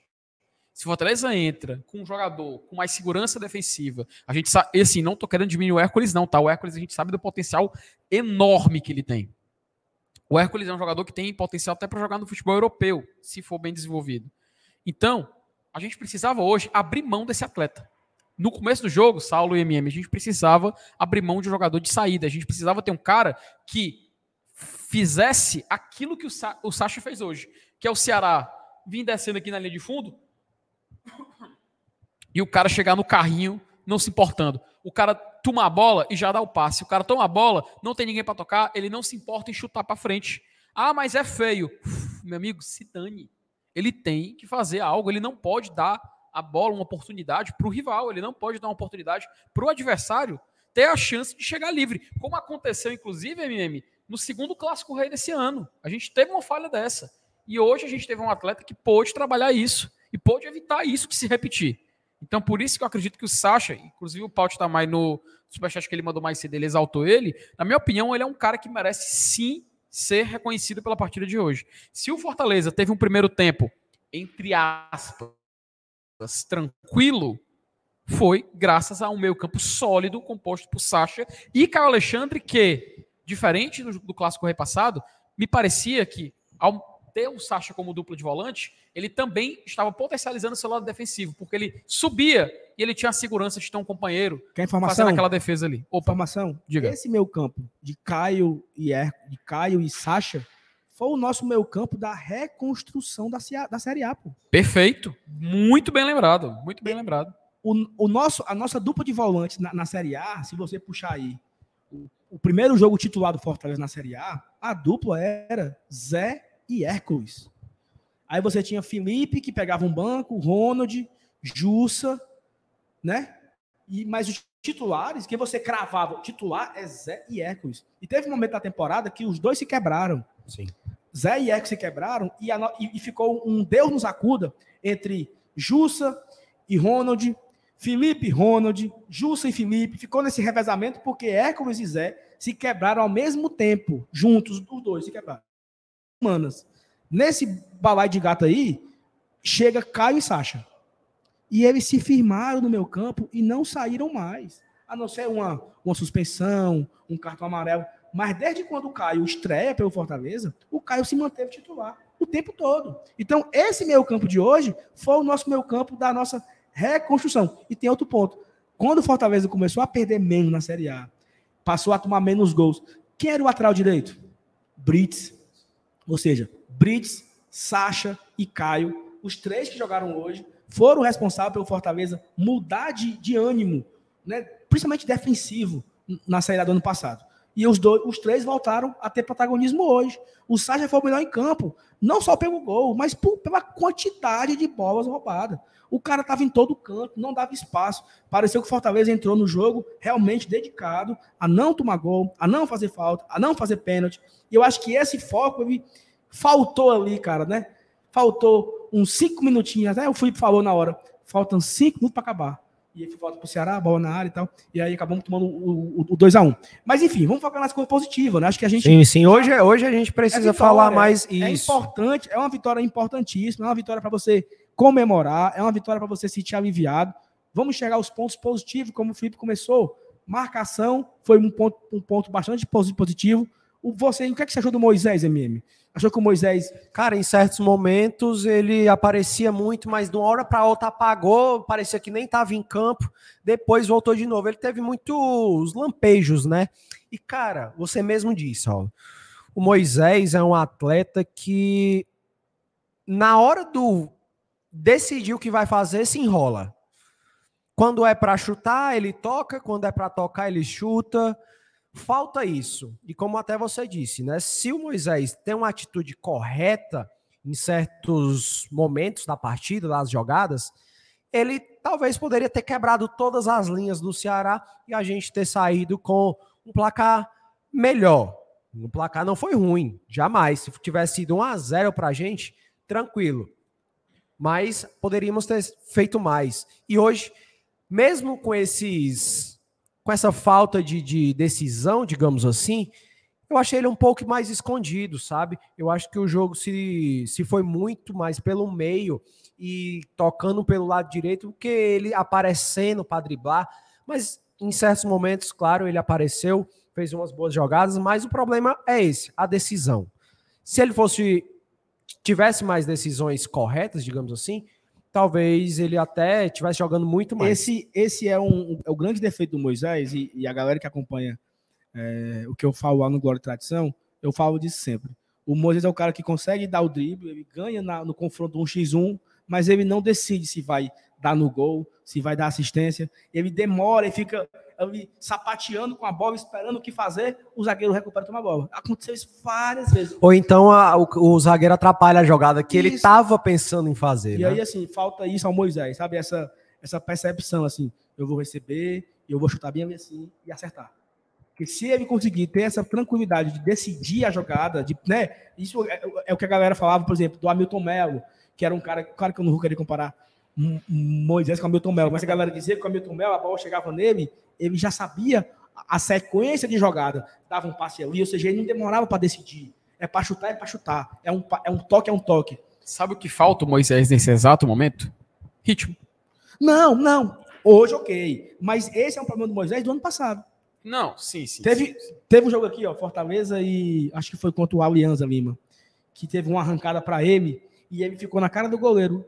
Se o Fortaleza entra com um jogador com mais segurança defensiva, a gente sabe, assim, não tô querendo diminuir o Hércules não, tá? O Hércules a gente sabe do potencial enorme que ele tem. O Hércules é um jogador que tem potencial até para jogar no futebol europeu, se for bem desenvolvido. Então, a gente precisava hoje abrir mão desse atleta. No começo do jogo, Saulo e MM, a gente precisava abrir mão de um jogador de saída. A gente precisava ter um cara que fizesse aquilo que o, Sa o Sacha fez hoje, que é o Ceará vir descendo aqui na linha de fundo, e o cara chegar no carrinho não se importando. O cara toma a bola e já dá o passe. O cara toma a bola, não tem ninguém para tocar, ele não se importa em chutar para frente. Ah, mas é feio. Uf, meu amigo, se dane. Ele tem que fazer algo, ele não pode dar a bola uma oportunidade para o rival, ele não pode dar uma oportunidade para o adversário ter a chance de chegar livre. Como aconteceu, inclusive, MM, no segundo clássico rei desse ano. A gente teve uma falha dessa. E hoje a gente teve um atleta que pôde trabalhar isso e pôde evitar isso de se repetir. Então, por isso que eu acredito que o Sacha, inclusive o está mais no superchat que ele mandou mais cedo, ele exaltou ele. Na minha opinião, ele é um cara que merece sim ser reconhecido pela partida de hoje. Se o Fortaleza teve um primeiro tempo, entre aspas, tranquilo, foi graças a um meio campo sólido, composto por Sacha e Caio Alexandre, que, diferente do, do clássico repassado, me parecia que, ao ter o Sacha como dupla de volante, ele também estava potencializando seu lado defensivo, porque ele subia e ele tinha a segurança de ter um companheiro Quer informação? fazendo aquela defesa ali. Opa, informação? Diga. Esse meu campo de Caio e er, de Caio e Sacha foi o nosso meio campo da reconstrução da, da Série A, pô. Perfeito. Muito bem lembrado. Muito bem lembrado. O, o nosso, a nossa dupla de volantes na, na Série A, se você puxar aí o, o, primeiro jogo titular do Fortaleza na Série A, a dupla era Zé e Hércules. Aí você tinha Felipe, que pegava um banco, Ronald, Jussa, né? E, mas os titulares, que você cravava, titular é Zé e Hércules. E teve um momento da temporada que os dois se quebraram. Sim. Zé e Eco se quebraram e, a, e, ficou um Deus nos acuda entre Jussa e Ronald, Felipe e Ronald, Jussa e Felipe. Ficou nesse revezamento porque Hércules e Zé se quebraram ao mesmo tempo, juntos, os dois se quebraram. Manas. Nesse balai de gato aí, chega Caio e Sacha. E eles se firmaram no meu campo e não saíram mais. A não ser uma, uma suspensão, um cartão amarelo. Mas desde quando o Caio estreia pelo Fortaleza, o Caio se manteve titular o tempo todo. Então, esse meio campo de hoje foi o nosso meio campo da nossa reconstrução. E tem outro ponto. Quando o Fortaleza começou a perder menos na Série A, passou a tomar menos gols, quem era o lateral direito? Brits. Ou seja, Brits, Sacha e Caio, os três que jogaram hoje, foram responsáveis pelo Fortaleza mudar de, de ânimo, né? principalmente defensivo, na saída do ano passado. E os, dois, os três voltaram a ter protagonismo hoje. O Sacha foi o melhor em campo, não só pelo gol, mas por, pela quantidade de bolas roubadas. O cara estava em todo canto, não dava espaço. Pareceu que o Fortaleza entrou no jogo realmente dedicado a não tomar gol, a não fazer falta, a não fazer pênalti. E eu acho que esse foco ele faltou ali, cara, né? Faltou uns cinco minutinhos, até o Felipe falou na hora. Faltam cinco minutos para acabar e aí volta para o Ceará, bola na área e tal, e aí acabamos tomando o, o, o 2x1. Mas enfim, vamos focar nas coisas positivas, né? Acho que a gente. Sim, sim, hoje, hoje a gente precisa é falar mais é isso. É importante, é uma vitória importantíssima, é uma vitória para você comemorar, é uma vitória para você se sentir aliviado. Vamos chegar aos pontos positivos, como o Felipe começou. Marcação foi um ponto, um ponto bastante positivo. O, você, o que, é que você achou do Moisés, MM? Achou que o Moisés. Cara, em certos momentos ele aparecia muito, mas de uma hora para outra apagou, parecia que nem estava em campo, depois voltou de novo. Ele teve muitos lampejos, né? E, cara, você mesmo disse, ó. O Moisés é um atleta que, na hora do decidir o que vai fazer, se enrola. Quando é para chutar, ele toca, quando é para tocar, ele chuta. Falta isso. E como até você disse, né? Se o Moisés tem uma atitude correta em certos momentos da partida, das jogadas, ele talvez poderia ter quebrado todas as linhas do Ceará e a gente ter saído com um placar melhor. O placar não foi ruim, jamais. Se tivesse sido 1 a 0 para a gente, tranquilo. Mas poderíamos ter feito mais. E hoje, mesmo com esses com essa falta de, de decisão, digamos assim, eu achei ele um pouco mais escondido, sabe? Eu acho que o jogo se, se foi muito mais pelo meio e tocando pelo lado direito do que ele aparecendo para driblar. Mas em certos momentos, claro, ele apareceu, fez umas boas jogadas, mas o problema é esse, a decisão. Se ele fosse tivesse mais decisões corretas, digamos assim, talvez ele até estivesse jogando muito mais. Esse, esse é, um, é o grande defeito do Moisés, e, e a galera que acompanha é, o que eu falo lá no Glória e Tradição, eu falo disso sempre. O Moisés é o cara que consegue dar o drible, ele ganha na, no confronto 1x1, mas ele não decide se vai dar no gol, se vai dar assistência. Ele demora e fica ali sapateando com a bola, esperando o que fazer, o zagueiro recupera e toma a bola. Aconteceu isso várias vezes. Ou então a, o, o, zagueiro atrapalha a jogada que isso. ele estava pensando em fazer. E né? aí, assim, falta isso ao Moisés, sabe? Essa, essa percepção, assim, eu vou receber, eu vou chutar bem assim e acertar. Porque se ele conseguir ter essa tranquilidade de decidir a jogada, de, né? Isso é, é o que a galera falava, por exemplo, do Hamilton Melo, que era um cara, claro que eu não vou querer comparar Moisés com o Hamilton Melo, mas a galera dizia que o Hamilton Melo, a bola chegava nele, ele já sabia a sequência de jogada, dava um passe ali, ou seja, ele não demorava para decidir. É para chutar, é para chutar. É um, é um toque, é um toque. Sabe o que falta o Moisés nesse exato momento? Ritmo. Não, não. Hoje, ok. Mas esse é um problema do Moisés do ano passado. Não, sim, sim. Teve, sim, sim. teve um jogo aqui, ó, Fortaleza e acho que foi contra o Alianza Lima, que teve uma arrancada para ele e ele ficou na cara do goleiro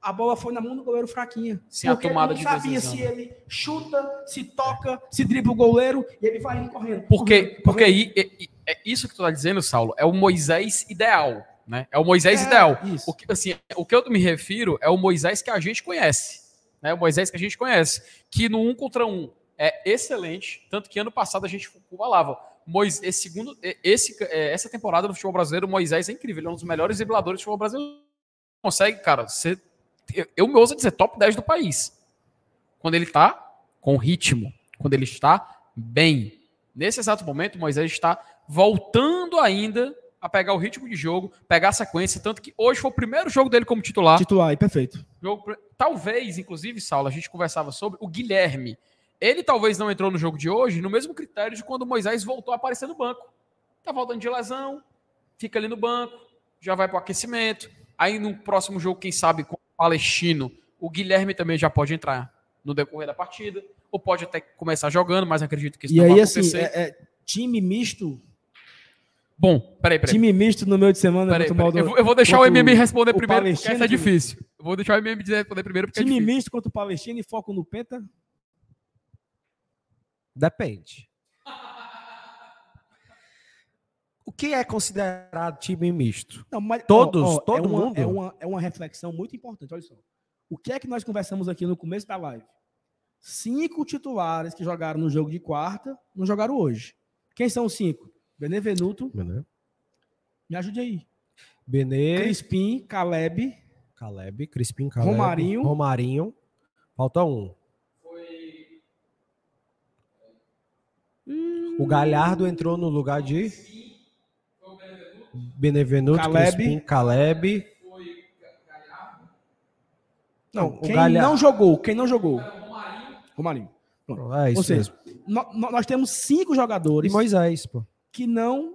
a bola foi na mão do goleiro fraquinha. Sem a tomada ele não de sabia decisão. se ele chuta, se toca, se dribla o goleiro e ele vai indo correndo. Porque, correndo, porque aí é isso que tu tá dizendo, Saulo, é o Moisés ideal, né? É o Moisés ideal. Isso. O que, assim, o que eu me refiro é o Moisés que a gente conhece, né? O Moisés que a gente conhece, que no um contra um é excelente, tanto que ano passado a gente falava, Moisés, esse segundo, esse, é, essa temporada no futebol brasileiro, o Moisés é incrível, ele é um dos melhores dribladores do futebol brasileiro. Consegue, cara, ser, eu me ouso dizer top 10 do país. Quando ele tá com ritmo, quando ele está bem. Nesse exato momento, o Moisés está voltando ainda a pegar o ritmo de jogo, pegar a sequência, tanto que hoje foi o primeiro jogo dele como titular. Titular, aí, perfeito. Jogo, talvez, inclusive, Saulo, a gente conversava sobre o Guilherme. Ele talvez não entrou no jogo de hoje no mesmo critério de quando o Moisés voltou a aparecer no banco. Tá voltando de lesão, fica ali no banco, já vai para o aquecimento. Aí no próximo jogo, quem sabe, Palestino, o Guilherme também já pode entrar no decorrer da partida, ou pode até começar jogando, mas acredito que isso E não aí, vai assim, acontecer. é, é time misto. Bom, peraí, peraí. Time misto no meio de semana Peraí, contra o peraí. Baldo- Eu, vou, eu vou deixar o MM responder o primeiro, porque essa é difícil. Eu vou deixar o MM responder primeiro, porque é Time difícil. misto contra o Palestino e foco no Penta. Depende. O que é considerado time misto? Não, mas, Todos? Todo é uma, mundo? É uma, é uma reflexão muito importante. Olha só. O que é que nós conversamos aqui no começo da live? Cinco titulares que jogaram no jogo de quarta não jogaram hoje. Quem são os cinco? Benevenuto, me ajude aí. Benê, Crispim, Caleb, Caleb, Crispim, Caleb, Romarinho. Romarinho. Falta um. O Galhardo entrou no lugar de Benevenuto, Caleb. Crispim, Caleb. Não, quem Galhardo. não jogou, quem não jogou? Romarinho. É isso Ou seja, nós temos cinco E jogadores Moisés, pô. que não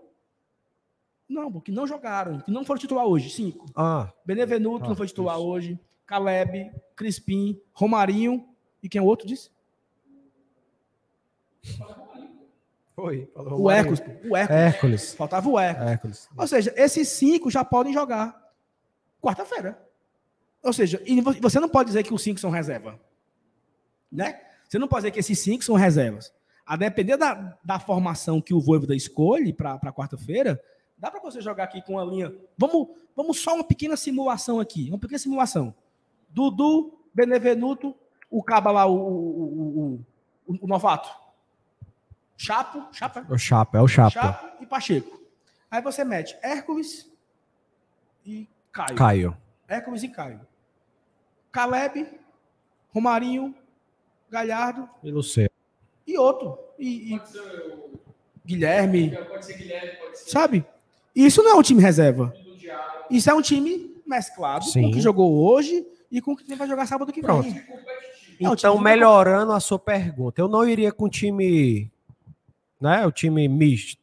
não, que não jogaram, que não foram titular hoje, cinco. Ah, Benevenuto Ah, não foi titular isso. hoje, Caleb, Crispim, Romarinho e quem é o outro disse? Foi. O Hércules. O Hércules. Hércules. Faltava o Hércules. Hércules. Ou seja, esses cinco já podem jogar quarta-feira. Ou seja, e vo- você não pode dizer que os cinco são reserva. Né? Você não pode dizer que esses cinco são reservas. A depender da, da formação que o Voivoda escolhe para quarta-feira, dá para você jogar aqui com uma linha. Vamos, vamos só uma pequena simulação aqui. Uma pequena simulação. Dudu, Benevenuto, o Caba lá, o, o, o, o- o novato. Chapo, Chapa, O Chapa, é o Chapa. Chapo e Pacheco. Aí você mete Hércules e Caio. Caio. Hércules e Caio. Caleb, Romarinho, Galhardo E Luciano. e outro. E, e Guilherme. Sabe? Isso não é um time reserva. Isso é um time mesclado com Sim. o que jogou hoje e com o que vai jogar sábado que vem. Pronto. É um Então, melhorando a sua pergunta, eu não iria com time, né, o time misto.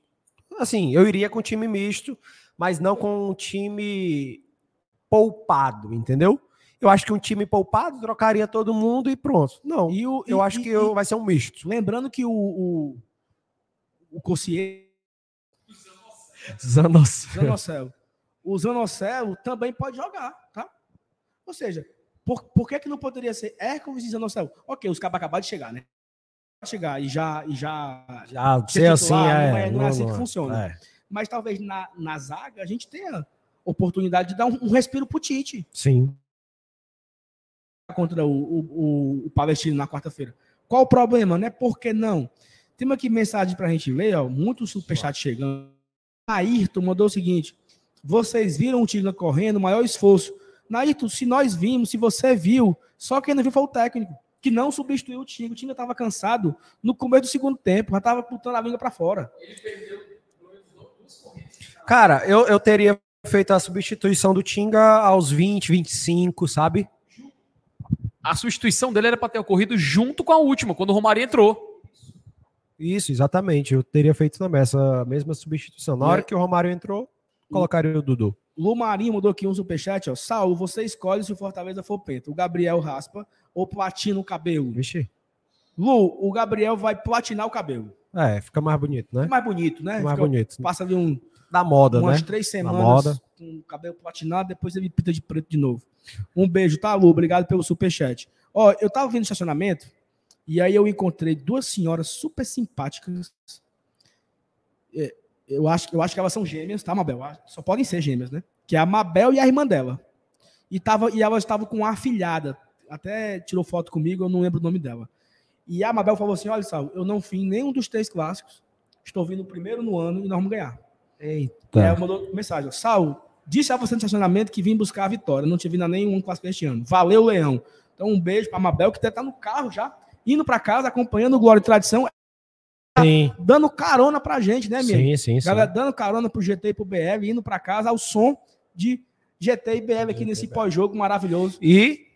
Assim, eu iria com time misto, mas não com um time poupado, entendeu? Eu acho que um time poupado trocaria todo mundo e pronto. Não, E o, eu e- acho e- que eu- vai ser um misto. Lembrando que o, o, o Cossier Zanos. Zanocelo. O Zanocelo também pode jogar, tá? Ou seja, por, por que, que não poderia ser Hércules e Zanocelo? Ok, os cabos acabaram de chegar, né? Chegar e já, e já. Já Ser assim, é. não é- não é assim que funciona. é. Mas talvez na, na zaga a gente tenha oportunidade de dar um, um respiro pro Tite Sim. contra o, o, o- Palestino na quarta-feira. Qual o problema, né? Por que não? Tem aqui mensagem pra gente ler, ó. Muito superchat chegando. Ayrton mandou o seguinte: vocês viram o Tinga correndo, maior esforço. Nairton, se nós vimos, se você viu, só quem não viu foi o técnico, que não substituiu o Tinga. O Tinga estava cansado no começo do segundo tempo, já estava botando a língua para fora. Cara, eu, eu teria feito a substituição do Tinga aos 20, 25, sabe? A substituição dele era para ter ocorrido junto com a última, quando o Romário entrou. Isso, exatamente. Eu teria feito também essa mesma substituição. Na hora que o Romário entrou, colocaria o Dudu. Lu Marinho mandou aqui um superchat, ó. Saulo, você escolhe se o Fortaleza for penta. O Gabriel raspa ou platina o cabelo. Vixe. Lu, o Gabriel vai platinar o cabelo. É, fica mais bonito, né? Mais bonito, né? mais Fica- bonito. Passa ali um, Da moda, umas né? três Na semanas moda. com o cabelo platinado, depois ele pinta de preto de novo. Um beijo, tá, Lu? Obrigado pelo superchat. Ó, eu tava vindo no estacionamento e aí eu encontrei duas senhoras super simpáticas. É, Eu acho, eu acho que elas são gêmeas, tá, Mabel? Só podem ser gêmeas, né? Que é a Mabel e a irmã dela. E, tava, e elas estavam com uma afilhada. Até tirou foto comigo, eu não lembro o nome dela. E a Mabel falou assim: olha, Sal, eu não fiz nenhum dos três clássicos. Estou vindo primeiro no ano e nós vamos ganhar. Eita. E aí ela mandou mensagem: Sal, disse a você no estacionamento que vim buscar a vitória. Não tive ainda nenhum clássico este ano. Valeu, Leão. Então, um beijo para a Mabel, que deve estar no carro já, indo para casa, acompanhando o Glória e Tradição. Sim. Dando carona pra gente, né, minha? Sim, sim, sim. Galera, dando carona pro GT e pro BL, indo para casa ao som de GT e BL aqui nesse pós-jogo maravilhoso. E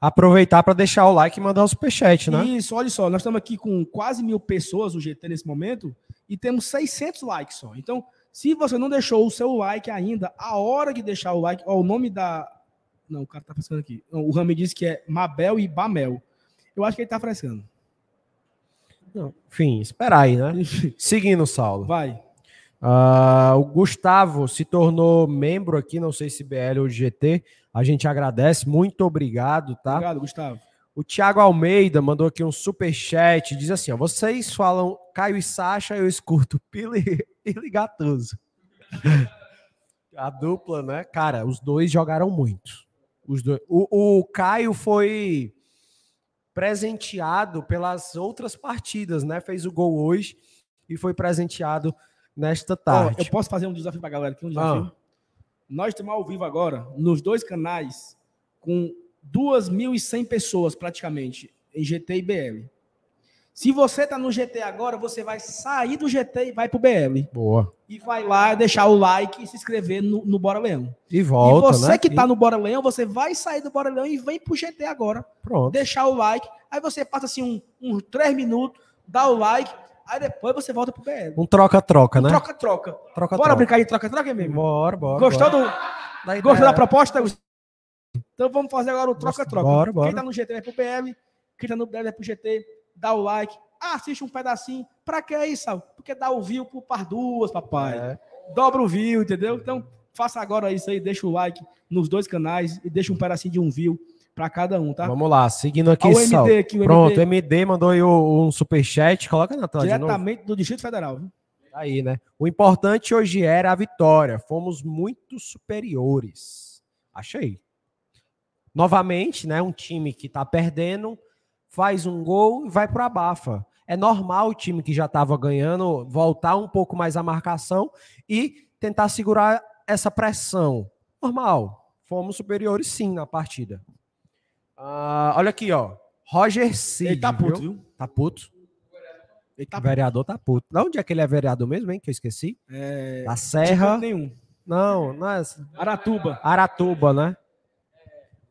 aproveitar para deixar o like e mandar o superchat, né? Isso, olha só, nós estamos aqui com quase mil pessoas o GT nesse momento e temos 600 likes só. Então, se você não deixou o seu like ainda, a hora de deixar o like, ó, o nome da. Não, o cara tá frescando aqui. O Rami disse que é Mabel e Bamel. Eu acho que ele tá frescando. Não, enfim, esperar aí, né? Seguindo, Saulo. Vai. Uh, o Gustavo se tornou membro aqui, não sei se BL ou GT. A gente agradece, muito obrigado, tá? Obrigado, Gustavo. O Thiago Almeida mandou aqui um super chat, diz assim: ó, vocês falam Caio e Sacha, eu escuto Pili e Ligatoso. A dupla, né? Cara, os dois jogaram muito. Os dois. O, o Caio foi presenteado pelas outras partidas, né? Fez o gol hoje e foi presenteado nesta tarde. Ó, eu posso fazer um desafio pra galera aqui, um desafio? Ah. Nós estamos ao vivo agora, nos dois canais, com 2.100 pessoas praticamente, em GT e BL. Se você está no GT agora, você vai sair do GT e vai pro BL. Boa. E vai lá deixar o like e se inscrever no, no Bora Leão. E volta, e você né? que tá no Bora Leão, você vai sair do Bora Leão e vem pro GT agora. Pronto. Deixar o like. Aí você passa assim uns um, um, três minutos, dá o like, aí depois você volta pro BL. Um troca-troca, Um né? Troca-troca. Troca-troca. Bora brincar de troca-troca, mesmo? Bora, bora. Gostou, bora. do, Da gostou da proposta? Então vamos fazer agora o troca-troca. Bora, bora. Quem tá no GT vai pro BL, quem tá no BL vai pro GT, dá o like, assiste um pedacinho. Pra que isso, Sal? Porque dá o view pro par duas, papai. É. Dobra o view, entendeu? Então faça agora isso aí, deixa o like nos dois canais e deixa um pedacinho de um view pra cada um, tá? Vamos lá, seguindo aqui, o Sal. MD aqui, o Pronto, MD, o MD mandou aí um superchat. Coloca na tela de novo. diretamente do Distrito Federal. Viu? Aí, né? O importante hoje era a vitória. Fomos muito superiores. Achei. Novamente, né? Um time que tá perdendo, faz um gol e vai pro abafa. É normal o time que já estava ganhando voltar um pouco mais a marcação e tentar segurar essa pressão. Normal. Fomos superiores sim na partida. Ah, olha aqui, ó. Roger Cid. Ele tá puto, viu? viu? Tá puto. Ele tá o vereador tá puto. De onde é que ele é vereador mesmo, hein? Que eu esqueci. É... Da Serra. nenhum. Não, não é. Aratuba. Aratuba, né?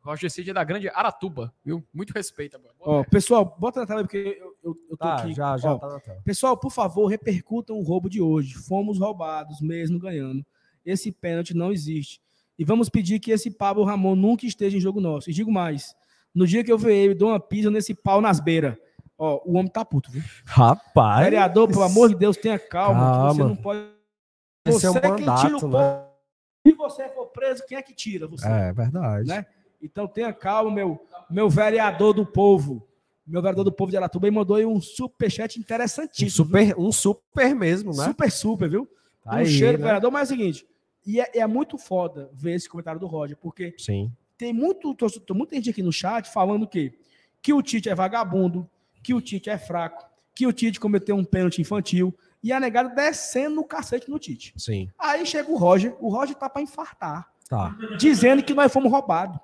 Roger Cid é da grande Aratuba, viu? Muito respeito. Boa Ó, pessoal, bota na tela aí, porque eu, eu, eu tô Tá, aqui. já, já Ó, tá na tela. Pessoal, por favor, repercutam o roubo de hoje. Fomos roubados, mesmo ganhando. Esse pênalti não existe. E vamos pedir que esse Pablo Ramon nunca esteja em jogo nosso. E digo mais: no dia que eu ver ele, dou uma pisa nesse pau nas beiras. Ó, o homem tá puto, viu? Rapaz. Vereador, pelo amor de Deus, tenha calma. que Você Calma. não pode. Esse é um Você quem tira mandato, o né? Se você for preso, quem é que tira? Você. É verdade. Né? Então tenha calma, meu, meu vereador do povo. Meu vereador do povo de Aratuba mandou aí um superchat Um interessantíssimo. super, um super mesmo, né? Super, super, viu? Tá um aí, cheiro, né? vereador, mas é o seguinte, e é, é muito foda ver esse comentário do Roger, porque Sim. tem muito, torcedor- muita gente aqui no chat falando que, que o Tite é vagabundo, que o Tite é fraco, que o Tite cometeu um pênalti infantil, e a negada descendo no cacete no Tite. Sim. Aí chega o Roger, o Roger tá para infartar, Tá. dizendo que nós fomos roubados,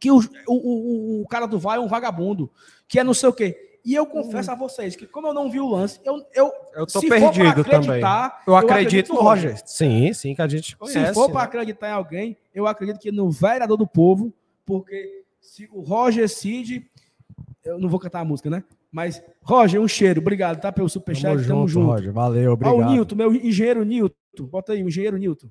que o, o, o, o cara do VAR é um vagabundo, que é não sei o quê. E eu confesso a vocês que, como eu não vi o lance, eu, eu Eu tô se for pra perdido também. acreditar, Eu acredito no Roger. Sim, sim, que a gente conhece. Se for para né? acreditar em alguém, eu acredito que no vereador do povo, porque se o Roger Cid, eu não vou cantar a música, né? Mas, Roger, um cheiro, obrigado, tá? Pelo superchat, Tamo tamo, junto, junto. Roger. Valeu, Ó, obrigado. o Nilton, meu engenheiro Nilton, bota aí, o engenheiro Nilton.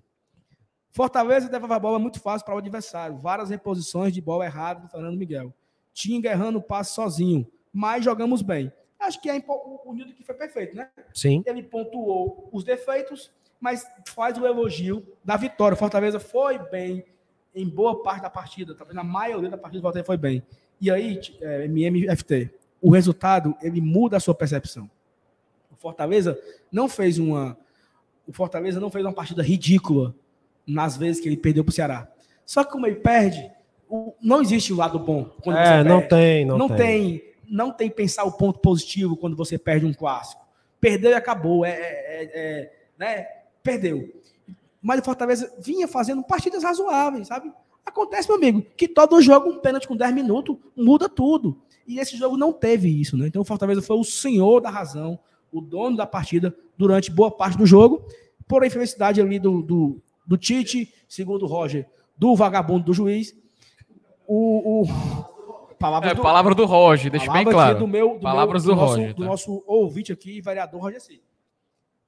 Fortaleza leva a bola muito fácil para o adversário. Várias reposições de bola errada do Fernando Miguel. Tinga errando o passe sozinho, mas jogamos bem. Acho que é o, o Nilton que foi perfeito, né? Sim. ele pontuou os defeitos, mas faz o elogio da vitória. Fortaleza foi bem em boa parte da partida, talvez na maioria da partida, o Fortaleza foi bem. E aí, é, MMFT, o resultado ele muda a sua percepção. O Fortaleza não fez uma, o Fortaleza não fez uma partida ridícula nas vezes que ele perdeu para o Ceará. Só que como ele perde, não existe o lado bom. Quando é, não tem, não, não tem. tem. Não tem pensar o ponto positivo quando você perde um clássico. Perdeu e acabou. É, é, é né? Perdeu. Mas o Fortaleza vinha fazendo partidas razoáveis, sabe? Acontece, meu amigo, que todo jogo, um pênalti com 10 minutos, muda tudo. E esse jogo não teve isso, né? Então o Fortaleza foi o senhor da razão, o dono da partida durante boa parte do jogo. Por infelicidade ali do, do, do Tite, segundo o Roger, do vagabundo do juiz. O, o palavra, é, do, palavra do Roger, deixa bem claro. Do meu, do Palavras meu, do, do Roger. Nosso, tá? Do nosso ouvinte aqui, vereador Roger Cid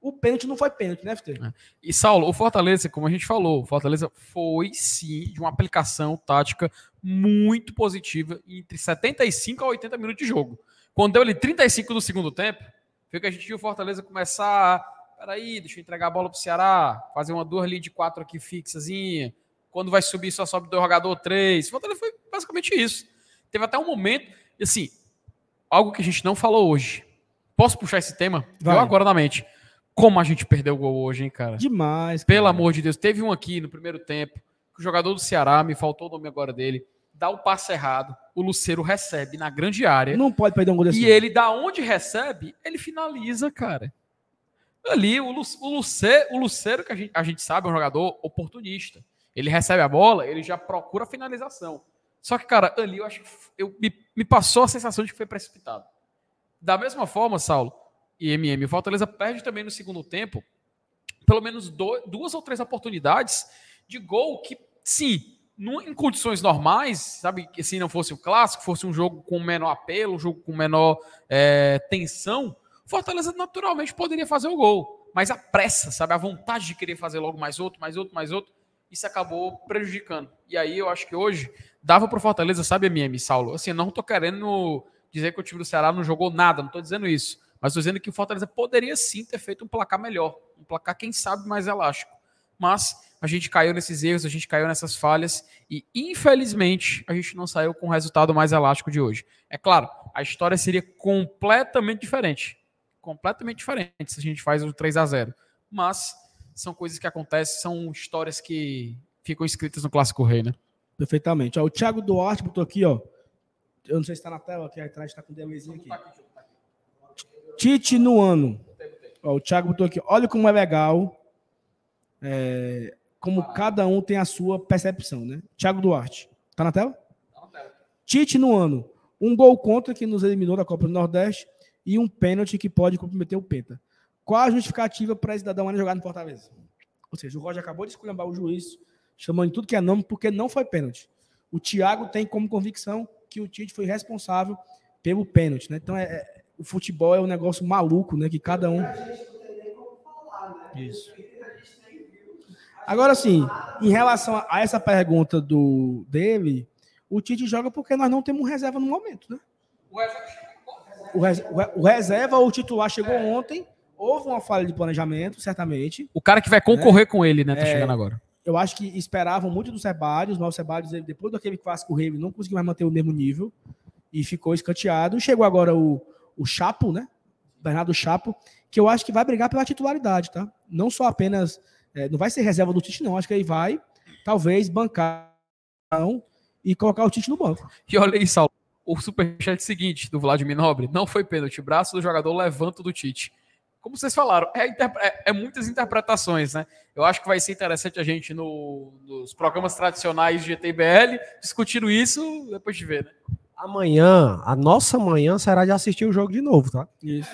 o pênalti não foi pênalti, né, FT? É. E Saulo, o Fortaleza, como a gente falou, o Fortaleza foi sim de uma aplicação tática muito positiva entre 75 a 80 minutos de jogo. Quando deu ali 35 do segundo tempo, foi que a gente viu o Fortaleza começar. Peraí, deixa eu entregar a bola pro Ceará, fazer uma duas de quatro aqui fixazinha. Quando vai subir, só sobe dois jogador três. O Fortaleza foi basicamente isso. Teve até um momento, e assim, algo que a gente não falou hoje. Posso puxar esse tema? Vai. Eu agora na mente. Como a gente perdeu o gol hoje, hein, cara? Demais. Cara. Pelo amor de Deus. Teve um aqui no primeiro tempo, que o jogador do Ceará, me faltou o nome agora dele, dá o passe errado, o Luceiro recebe na grande área. Não pode perder um gol desse. E ele, da onde recebe, ele finaliza, cara. Ali, o, Lu, o, Luceiro, o Luceiro, que a gente, a gente sabe, é um jogador oportunista. Ele recebe a bola, ele já procura a finalização. Só que, cara, ali eu acho que eu, me, me passou a sensação de que foi precipitado. Da mesma forma, Saulo, e MM. O Fortaleza perde também no segundo tempo pelo menos duas ou três oportunidades de gol que, sim, em condições normais, sabe, que se não fosse o clássico, fosse um jogo com menor apelo, um jogo com menor é, tensão, Fortaleza naturalmente poderia fazer o gol. Mas a pressa, sabe, a vontade de querer fazer logo mais outro, mais outro, mais outro, isso acabou prejudicando. E aí eu acho que hoje dava para o Fortaleza, sabe, MM, Saulo? Assim, não estou querendo dizer que o time do Ceará não jogou nada, não estou dizendo isso. Mas estou dizendo que o Fortaleza poderia sim ter feito um placar melhor. Um placar, quem sabe, mais elástico. Mas a gente caiu nesses erros, a gente caiu nessas falhas e, infelizmente, a gente não saiu com o resultado mais elástico de hoje. É claro, a história seria completamente diferente. Completamente diferente se a gente faz o 3 a 0 Mas são coisas que acontecem, são histórias que ficam escritas no Clássico Rei, né? Perfeitamente. Ó, o Thiago Duarte botou aqui, ó. Eu não sei se está na tela, aqui atrás está com o delayzinho aqui. Tite no ano. Ó, o Thiago botou aqui. Olha como é legal. É, como cada um tem a sua percepção, né? Thiago Duarte. Tá na tela? Tite no ano. Um gol contra que nos eliminou da Copa do Nordeste e um pênalti que pode comprometer o Penta. Qual a justificativa para esse cidadão jogar no Fortaleza? Ou seja, o Roger acabou de esculhambar o juiz, chamando de tudo que é nome, porque não foi pênalti. O Thiago tem como convicção que o Tite foi responsável pelo pênalti. Né? Então, é, é o futebol é um negócio maluco, né? Que cada um. Isso. Agora, sim, em relação a essa pergunta do dele, o Tite joga porque nós não temos reserva no momento, né? O, res, o reserva, o titular chegou é. ontem, houve uma falha de planejamento, certamente. O cara que vai concorrer né? com ele, né? Tá é, chegando agora. Eu acho que esperavam muito do Sebadios, mas o Sebadios, depois daquele clássico rei, não conseguiu mais manter o mesmo nível e ficou escanteado. Chegou agora o, o Chapo, né? Bernardo Chapo, que eu acho que vai brigar pela titularidade, tá? Não só apenas. É, não vai ser reserva do Tite, não. Acho que ele vai, talvez, bancar e colocar o Tite no banco. E olha aí, Saulo. O superchat seguinte do Vladimir Nobre não foi pênalti. Braço do jogador levanta do Tite. Como vocês falaram, é, é, é, muitas interpretações, né? Eu acho que vai ser interessante a gente no, nos programas tradicionais de GTBL discutindo isso depois de ver, né? Amanhã, a nossa manhã será de assistir o jogo de novo, tá? Isso.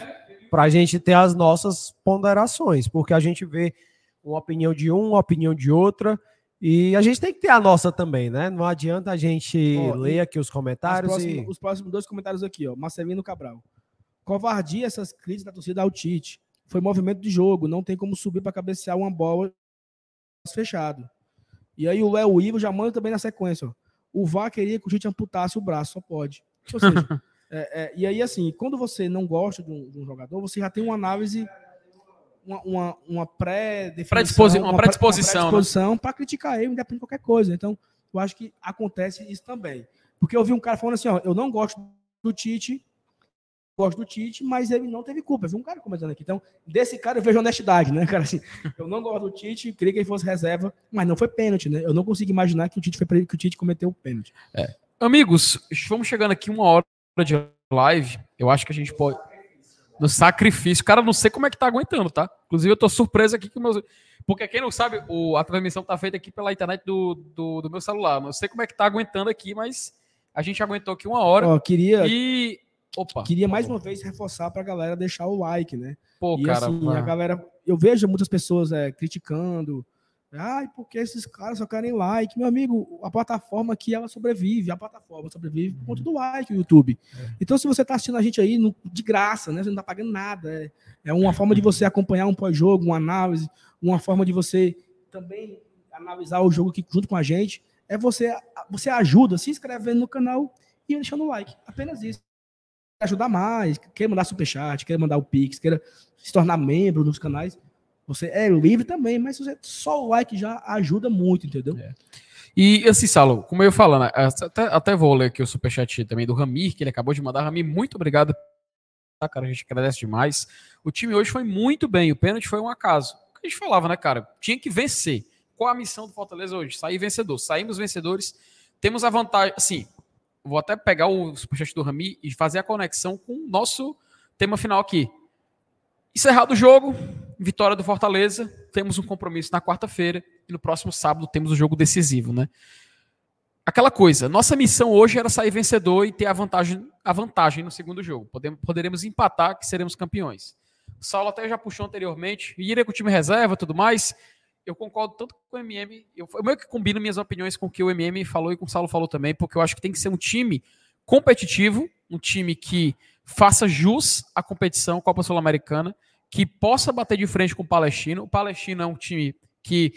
Para a gente ter as nossas ponderações, porque a gente vê uma opinião de um, uma opinião de outra, e a gente tem que ter a nossa também, né? Não adianta a gente oh, ler aqui os comentários. Próximos, e... Os próximos dois comentários aqui, ó. Marcelino Cabral. Covardia essas críticas da torcida ao Tite. Foi movimento de jogo, não tem como subir para cabecear uma bola fechado. E aí o Léo Ivo já manda também na sequência, ó. O VAR queria que o Tite amputasse o braço, só pode. Ou seja, é, é, e aí, assim, quando você não gosta de um, de um jogador, você já tem uma análise, uma, uma, uma pré-definição, uma, predisposição, pré né? para criticar ele, independente de qualquer coisa. Então, eu acho que acontece isso também. Porque eu vi um cara falando assim, ó, eu não gosto do Tite, gosto do Tite, mas ele não teve culpa. Eu vi um cara comentando aqui. Então, desse cara eu vejo honestidade, né, cara? Assim, eu não gosto do Tite, queria que ele fosse reserva, mas não foi pênalti, né? Eu não consigo imaginar que o Tite, foi, que o Tite cometeu o pênalti. É. Amigos, vamos chegando aqui uma hora de live. Eu acho que a gente pode. No sacrifício. Cara, não sei como é que tá aguentando, tá? Inclusive, eu tô surpreso aqui com meus. Porque quem não sabe, o... a transmissão tá feita aqui pela internet do, do, do, meu celular. Não sei como é que tá aguentando aqui, mas a gente aguentou aqui uma hora. Ó, queria. E Opa, Queria mais uma vez reforçar para a galera deixar o like, né? Pô, e, cara, assim, a galera, eu vejo muitas pessoas é, criticando. Ai, porque esses caras só querem like. Meu amigo, a plataforma aqui ela sobrevive, a plataforma sobrevive por conta do like, o YouTube. É. Então, se você está assistindo a gente aí no, de graça, né? Você não está pagando nada. É, é uma forma de você acompanhar um pós-jogo, uma análise, uma forma de você também analisar o jogo aqui junto com a gente. É você, você ajuda se inscrevendo no canal e deixando o like. Apenas isso ajudar mais, quer mandar superchat, quer mandar o Pix, queira se tornar membro dos canais, você é livre também, mas você, só o like já ajuda muito, entendeu? É. E assim, Salo, como eu falando, né, até, até vou ler aqui o superchat também do Ramir, que ele acabou de mandar. Ramir, muito obrigado. Tá, cara, a gente agradece demais. O time hoje foi muito bem, o pênalti foi um acaso. O que a gente falava, né, cara? Tinha que vencer. Qual a missão do Fortaleza hoje? Sair vencedor. Saímos vencedores. Temos a vantagem, assim, vou até pegar o superchat do Rami e fazer a conexão com o nosso tema final aqui. Encerrado o jogo, vitória do Fortaleza, temos um compromisso na quarta-feira e no próximo sábado temos o jogo decisivo, né? Aquela coisa, nossa missão hoje era sair vencedor e ter a vantagem, a vantagem no segundo jogo. Podemos, poderemos empatar que seremos campeões. O Saulo até já puxou anteriormente, iria com o time reserva tudo mais eu concordo tanto com o MM, eu, eu meio que combino minhas opiniões com o que o MM falou e com o Saulo falou também, porque eu acho que tem que ser um time competitivo, um time que faça jus à competição Copa Sul-Americana, que possa bater de frente com o Palestino. O Palestino é um time que,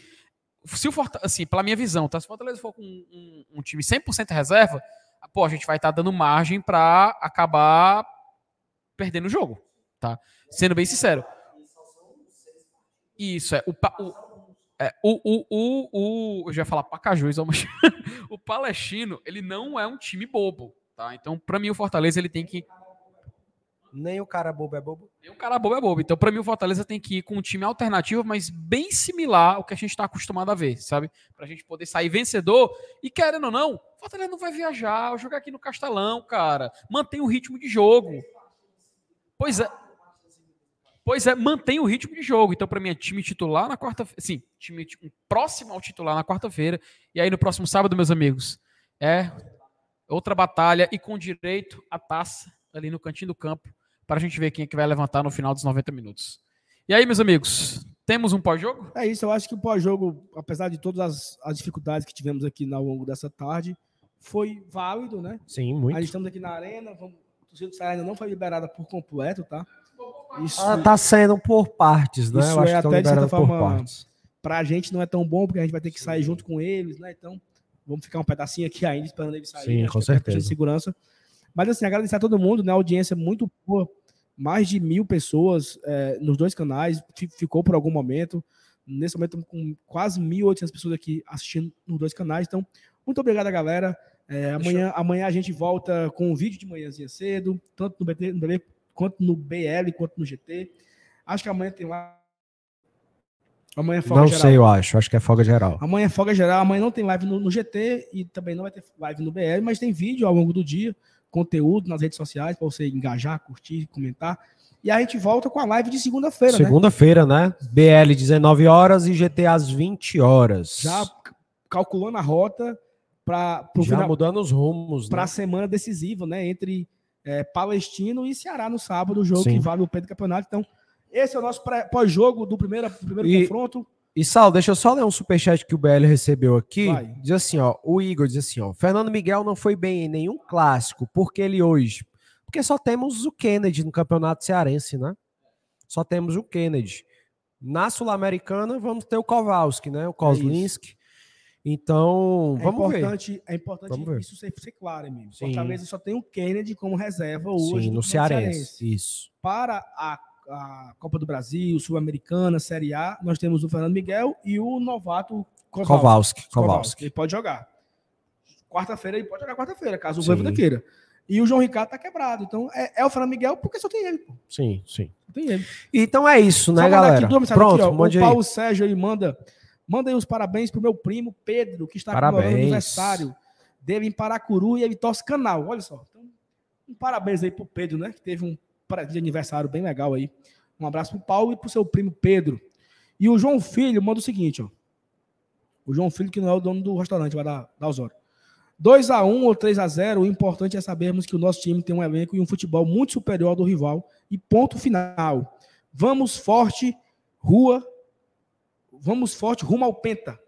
se o Fortaleza, assim, pela minha visão, tá? se o Fortaleza for com um, um, um time 100% reserva, pô, a gente vai estar tá dando margem para acabar perdendo o jogo, tá? Sendo bem sincero. Isso é o, o é, o, o, o, eu já ia falar Pacajus, mas o Palestino, ele não é um time bobo, tá? Então, para mim, o Fortaleza, ele tem que... Nem o cara bobo é bobo? Nem o cara bobo é bobo. Então, para mim, o Fortaleza tem que ir com um time alternativo, mas bem similar ao que a gente está acostumado a ver, sabe? Pra gente poder sair vencedor. E querendo ou não, o Fortaleza não vai viajar, jogar aqui no Castelão, cara. Mantém o ritmo de jogo. Pois é, Pois é, mantém o ritmo de jogo. Então, para mim, é time titular na quarta-feira. Sim, time próximo ao titular na quarta-feira. E aí, no próximo sábado, meus amigos, é outra batalha e com direito à taça ali no cantinho do campo para a gente ver quem é que vai levantar no final dos 90 minutos. E aí, meus amigos, temos um pós-jogo? É isso, eu acho que o pós-jogo, apesar de todas as, as, dificuldades que tivemos aqui ao longo dessa tarde, foi válido, né? Sim, muito. Aí estamos aqui na arena, vamos, o torcida do Ceará ainda não foi liberada por completo, tá? Isso Ela tá saindo por partes, né? Isso Eu acho é que até de certa forma para a gente não é tão bom porque a gente vai ter que Sim. sair junto com eles, né? Então vamos ficar um pedacinho aqui ainda esperando eles saírem. Sim, com certeza. De segurança. Mas assim, agradecer a todo mundo, né? A audiência muito boa, mais de mil pessoas é, nos dois canais, ficou por algum momento. Nesse momento, estamos com quase 1.800 pessoas aqui assistindo nos dois canais. Então, muito obrigado, galera. É, amanhã, amanhã a gente volta com um vídeo de manhãzinha cedo, tanto no BT, no BT quanto no BL, quanto no GT. Acho que amanhã tem lá. Amanhã é folga não geral. sei, eu acho. Acho que é folga geral. Amanhã é folga geral. Amanhã não tem live no, no, GT e também não vai ter live no BL, mas tem vídeo ao longo do dia, conteúdo nas redes sociais para você engajar, curtir, comentar. E a gente volta com a live de segunda-feira, né? Segunda-feira, né? BL 19 horas e GT às 20 horas. Já calculando a rota para já final, mudando os rumos, para a né? semana decisiva, né? Entre é, Palestino e Ceará no sábado, o jogo Sim. que vale o pé do campeonato. Então, esse é o nosso pós-jogo do primeiro, primeiro e, confronto. E Sal, deixa eu só ler um superchat que o BL recebeu aqui. Vai. Diz assim, ó, o Igor diz assim, ó, Fernando Miguel não foi bem em nenhum clássico, porque ele hoje, porque só temos o Kennedy no campeonato cearense, né? Só temos o Kennedy. Na Sul-Americana vamos ter o Kowalski, né? O Kozlinski. É então, é vamos importante, ver. É importante isso ser, ser claro, amigo. Sim. Fortaleza só tem o Kennedy como reserva hoje. Sim, no Cearense. Cearense. Isso. Para a, a Copa do Brasil, Sul-Americana, Série A, nós temos o Fernando Miguel e o novato Kowalski. Kowalski. Ele pode jogar. Quarta-feira ele pode jogar quarta-feira, caso o Voivoda queira. E o João Ricardo tá quebrado. Então é, é o Fernando Miguel porque só tem ele. Pô. Sim, sim. Só tem ele. Então é isso, né, galera? aqui Pronto, aqui, O aí. Paulo Sérgio aí manda. Manda aí os parabéns pro meu primo Pedro, que está comemorando Parabéns. o aniversário dele em Paracuru e ele torce canal. Olha só. Então, um parabéns aí pro Pedro, né? Que teve um pra- de aniversário bem legal aí. Um abraço pro Paulo e pro seu primo Pedro. E o João Filho manda o seguinte, ó. O João Filho, que não é o dono do restaurante, vai dar, dar Osório. 2x1 ou 3x0, o importante é sabermos que o nosso time tem um elenco e um futebol muito superior ao do rival. E ponto final. Vamos forte, rua. Vamos forte, rumo ao Penta.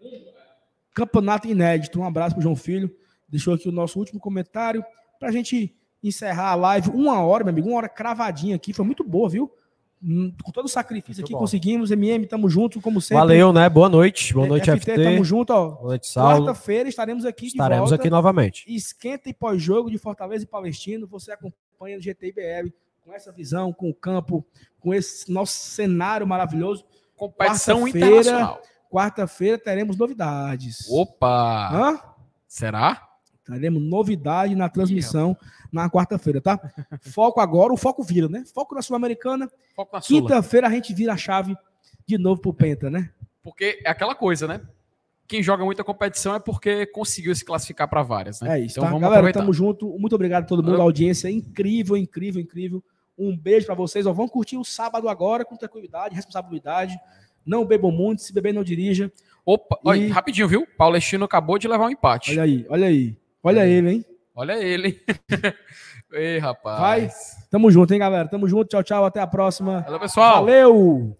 Campeonato inédito. Um abraço pro João Filho. Deixou aqui o nosso último comentário pra gente encerrar a live. Uma hora, meu amigo, uma hora cravadinha aqui. Foi muito boa, viu? Hum, Com todo o sacrifício Muito aqui bom. conseguimos. MM, tamo junto, como sempre. Valeu, né? Boa noite. Boa noite, FT. Tamo junto, ó. Boa noite, Saulo. Quarta-feira estaremos aqui Estaremos de volta. aqui novamente. Esquenta e pós-jogo de Fortaleza e Palestino. Você acompanha no GTIBR com essa visão, com o campo, com esse nosso cenário maravilhoso. Competição Quarta-feira. internacional. Quarta-feira teremos novidades. Opa! Hã? Será? Teremos novidade na transmissão na quarta-feira, tá? Foco agora, o foco vira, né? Foco na Sul-Americana. Foco na Sula. Quinta-feira a gente vira a chave de novo pro Penta, né? Porque é aquela coisa, né? Quem joga muita competição é porque conseguiu se classificar para várias, né? É isso, Então tá? vamos Galera, aproveitar. tamo junto. Muito obrigado a todo mundo, a audiência incrível, incrível, incrível. Um beijo pra vocês. Ó, vamos curtir o sábado agora com tranquilidade, responsabilidade. Não bebam muito, se beber não dirija. Opa, olha, E- rapidinho, viu? Paulestino acabou de levar um empate. Olha aí, olha aí. Olha ele, hein? Olha ele. hein? Ei, rapaz. Vai. Tamo junto, hein, galera? Tamo junto. Tchau, tchau. Até a próxima. Valeu, pessoal. Valeu!